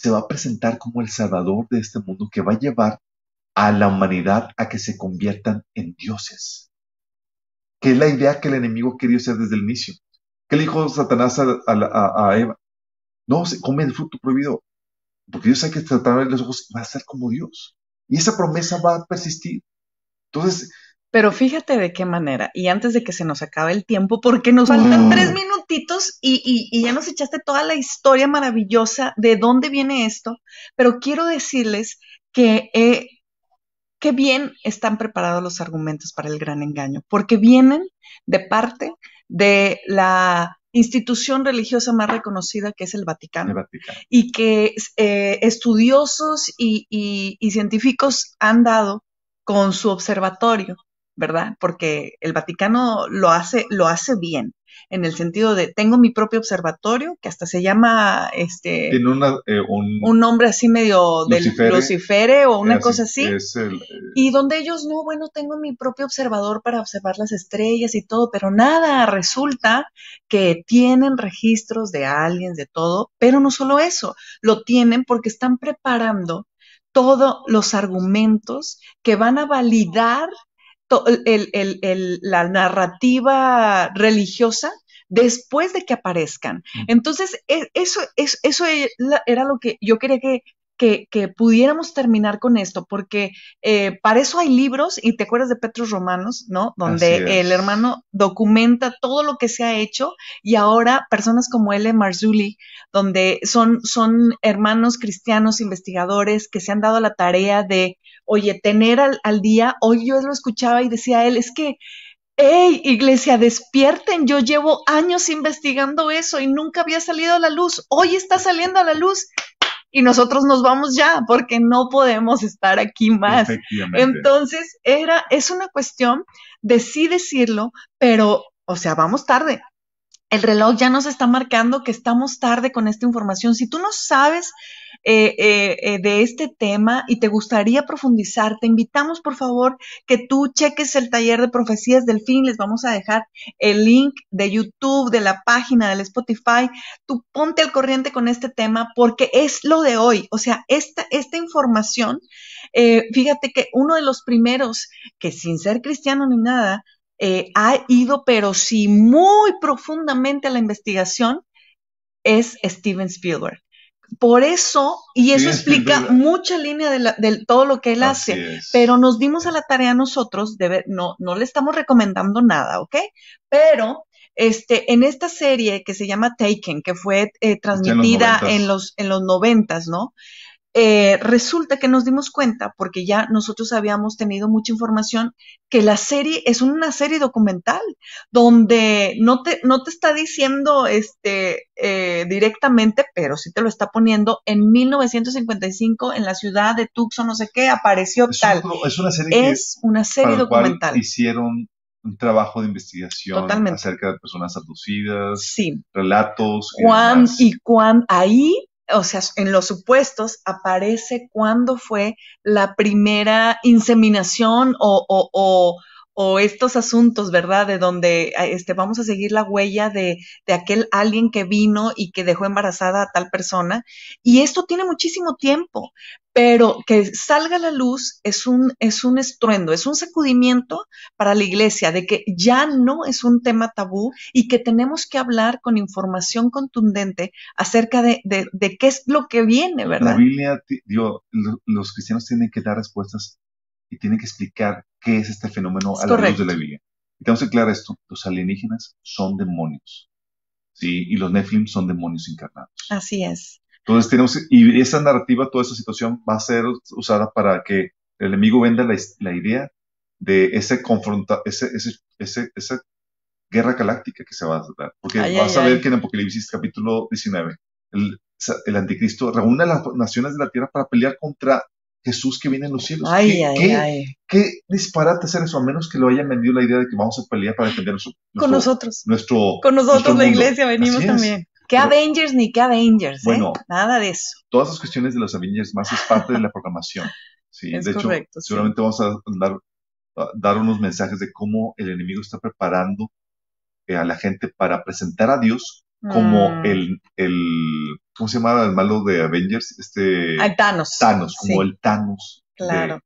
Se va a presentar como el salvador de este mundo que va a llevar a la humanidad a que se conviertan en dioses que es la idea que el enemigo quería hacer desde el inicio. ¿Qué le dijo Satanás a, Eva? No, se come el fruto prohibido, porque Dios sabe que tratar de los ojos va a ser como Dios. Y esa promesa va a persistir. Entonces... Pero fíjate de qué manera, y antes de que se nos acabe el tiempo, porque nos faltan mm. tres minutitos y, y ya nos echaste toda la historia maravillosa de dónde viene esto, pero quiero decirles que he qué bien están preparados los argumentos para el gran engaño, porque vienen de parte de la institución religiosa más reconocida que es el Vaticano, y que eh, estudiosos y, científicos han dado con su observatorio, ¿verdad? Porque el Vaticano lo hace, lo hace bien en el sentido de tengo mi propio observatorio, que hasta se llama este Tiene eh, un, nombre así medio del Lucifere, o una cosa así. Eh, y donde ellos, no, bueno, tengo mi propio observador para observar las estrellas y todo, pero nada, resulta que tienen registros de aliens, de todo, pero no solo eso, lo tienen porque están preparando todos los argumentos que van a validar la narrativa religiosa después de que aparezcan. Entonces, e, eso, eso era lo que yo quería que, que, pudiéramos terminar con esto, porque eh, para eso hay libros, y te acuerdas de Petros Romanos, ¿no? Donde el hermano documenta todo lo que se ha hecho, y ahora personas como L. Marzulli, donde son, son hermanos cristianos investigadores que se han dado la tarea de, oye, tener al, al día, hoy yo lo escuchaba y decía él, es que ¡Ey, iglesia, despierten! Yo llevo años investigando eso y nunca había salido a la luz. Hoy está saliendo a la luz y nosotros nos vamos ya porque no podemos estar aquí más. Entonces, era, es una cuestión de sí decirlo, pero, o sea, vamos tarde. El reloj ya nos está marcando que estamos tarde con esta información. Si tú no sabes eh, eh, eh, de este tema y te gustaría profundizar, te invitamos por favor que tú cheques el taller de profecías del fin. Les vamos a dejar el link de YouTube, de la página del Spotify. Tú ponte al corriente con este tema porque es lo de hoy. O sea, esta, esta información, fíjate que uno de los primeros que sin ser cristiano ni nada, ha ido, pero sí muy profundamente a la investigación, es Steven Spielberg. Por eso, y eso explica mucha línea de, todo lo que él hace, pero nos dimos a la tarea nosotros de ver, no, no le estamos recomendando nada, ¿ok? Pero este, en esta serie que se llama Taken, que fue eh, transmitida en los, en los noventas, ¿no? Eh, resulta que nos dimos cuenta, porque ya nosotros habíamos tenido mucha información, que la serie es una serie documental, donde no te, no te está diciendo este, eh, directamente, pero sí te lo está poniendo, en 1955 en la ciudad de Tucson, no sé qué, apareció tal. es una serie, es una serie documental. hicieron un trabajo de investigación acerca de personas abducidas, sí. relatos. Y, y cuán, ahí o sea, en los supuestos aparece cuándo fue la primera inseminación o, o, o, o, estos asuntos, ¿verdad? De donde este, vamos a seguir la huella de, de, aquel alguien que vino y que dejó embarazada a tal persona. Y esto tiene muchísimo tiempo, pero que salga a la luz es un, es un estruendo, es un sacudimiento para la iglesia de que ya no es un tema tabú y que tenemos que hablar con información contundente acerca de, de, qué es lo que viene, ¿verdad? La Biblia, digo, los cristianos tienen que dar respuestas y tienen que explicar qué es este fenómeno a la luz de la Biblia. Y tenemos que aclarar esto, los alienígenas son demonios, ¿sí? Y los Nephilim son demonios encarnados. Así es. Entonces tenemos, y esa narrativa, toda esa situación va a ser usada para que el enemigo venda la, idea de ese confronta, ese, ese, esa guerra galáctica que se va a dar. Porque vas a ver que en Apocalipsis capítulo 19, el, el, anticristo reúne a las naciones de la tierra para pelear contra Jesús que viene en los cielos. Ay, ¿Qué, ay, ay. ¿Qué disparate hacer eso? A menos que lo hayan vendido la idea de que vamos a pelear para defender nuestro, con nosotros. Nuestro, con nosotros, la iglesia, venimos también. ¿Qué Avengers ni qué Avengers? ¿eh? Nada de eso. Todas las cuestiones de los Avengers más es parte de la programación. Sí, de hecho, seguramente vamos a dar, dar, unos mensajes de cómo el enemigo está preparando eh, a la gente para presentar a Dios como mm. el, el, ¿cómo se llama el malo de Avengers? Este, Thanos. Thanos, como el Thanos. Claro.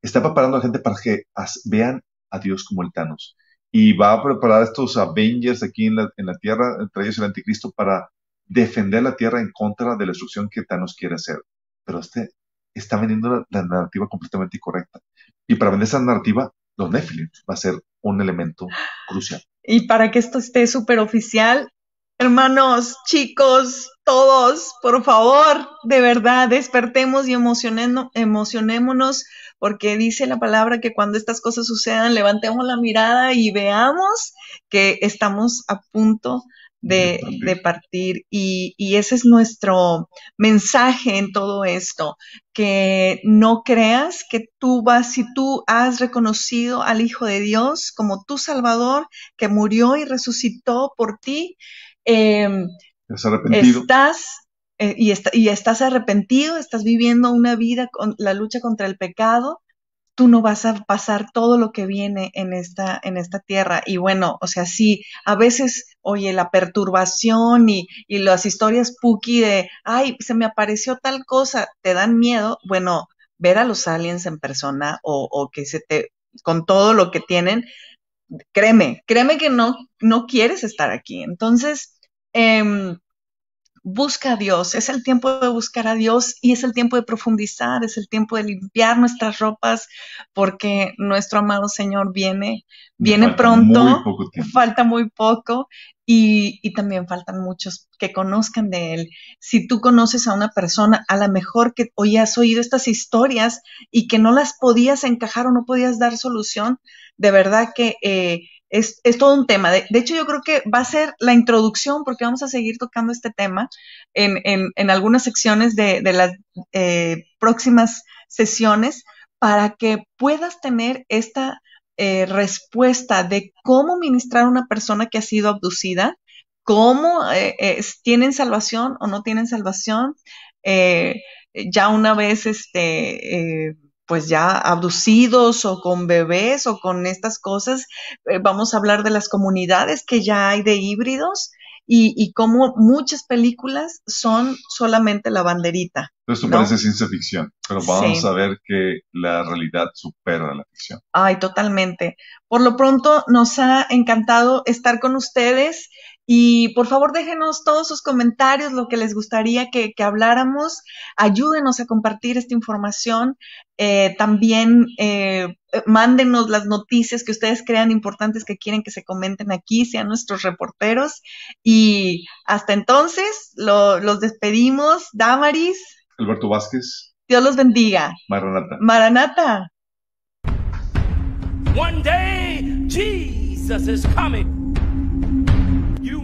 está preparando a la gente para que vean a Dios como el Thanos y va a preparar estos Avengers aquí en la, en la Tierra, entre ellos el Anticristo, para defender la Tierra en contra de la destrucción que Thanos quiere hacer. Pero este está vendiendo la, narrativa completamente incorrecta. Y para vender esa narrativa, los Nephilim va a ser un elemento crucial. Y para que esto esté súper oficial, hermanos, chicos, todos, por favor, de verdad, despertemos y emocionémonos porque dice la palabra que cuando estas cosas sucedan, levantemos la mirada y veamos que estamos a punto de, partir. Y, y, ese es nuestro mensaje en todo esto, que no creas que tú vas, si tú has reconocido al Hijo de Dios como tu Salvador, que murió y resucitó por ti, eh, estás eh, y, y estás arrepentido, estás viviendo una vida con la lucha contra el pecado, tú no vas a pasar todo lo que viene en esta, en esta tierra. Y bueno, o sea, sí, a veces, oye, la perturbación y, y las historias spooky de, ay, se me apareció tal cosa, te dan miedo. Bueno, ver a los aliens en persona o, o que se te, con todo lo que tienen, créeme, créeme que no, no quieres estar aquí. Entonces, eh, busca a Dios, es el tiempo de buscar a Dios y es el tiempo de profundizar, es el tiempo de limpiar nuestras ropas porque nuestro amado Señor viene, viene pronto, falta muy poco y, y, también faltan muchos que conozcan de Él. Si tú conoces a una persona, a lo mejor que hoy has oído estas historias y que no las podías encajar o no podías dar solución, de verdad que... Eh, es, todo un tema. De, hecho, yo creo que va a ser la introducción, porque vamos a seguir tocando este tema en, algunas secciones de, las eh, próximas sesiones, para que puedas tener esta eh, respuesta de cómo ministrar a una persona que ha sido abducida, cómo tienen salvación o no tienen salvación, ya una vez este, pues ya abducidos o con bebés o con estas cosas. Eh, vamos a hablar de las comunidades que ya hay de híbridos y, y cómo muchas películas son solamente la banderita. Esto parece ciencia ficción, pero vamos a ver que la realidad supera la ficción. Ay, totalmente. Por lo pronto, nos ha encantado estar con ustedes. Y por favor déjenos todos sus comentarios, lo que les gustaría que, habláramos. Ayúdenos a compartir esta información. Eh, también eh, mándenos las noticias que ustedes crean importantes que quieren que se comenten aquí, sean nuestros reporteros. Y hasta entonces los despedimos. Damaris. Alberto Vázquez. Dios los bendiga. Maranata. Maranata. One day Jesus is coming.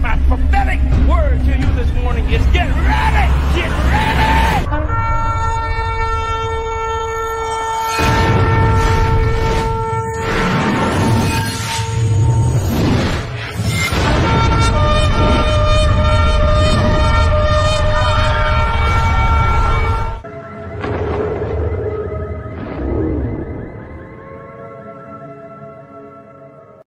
my prophetic word to you this morning is get ready! Get ready!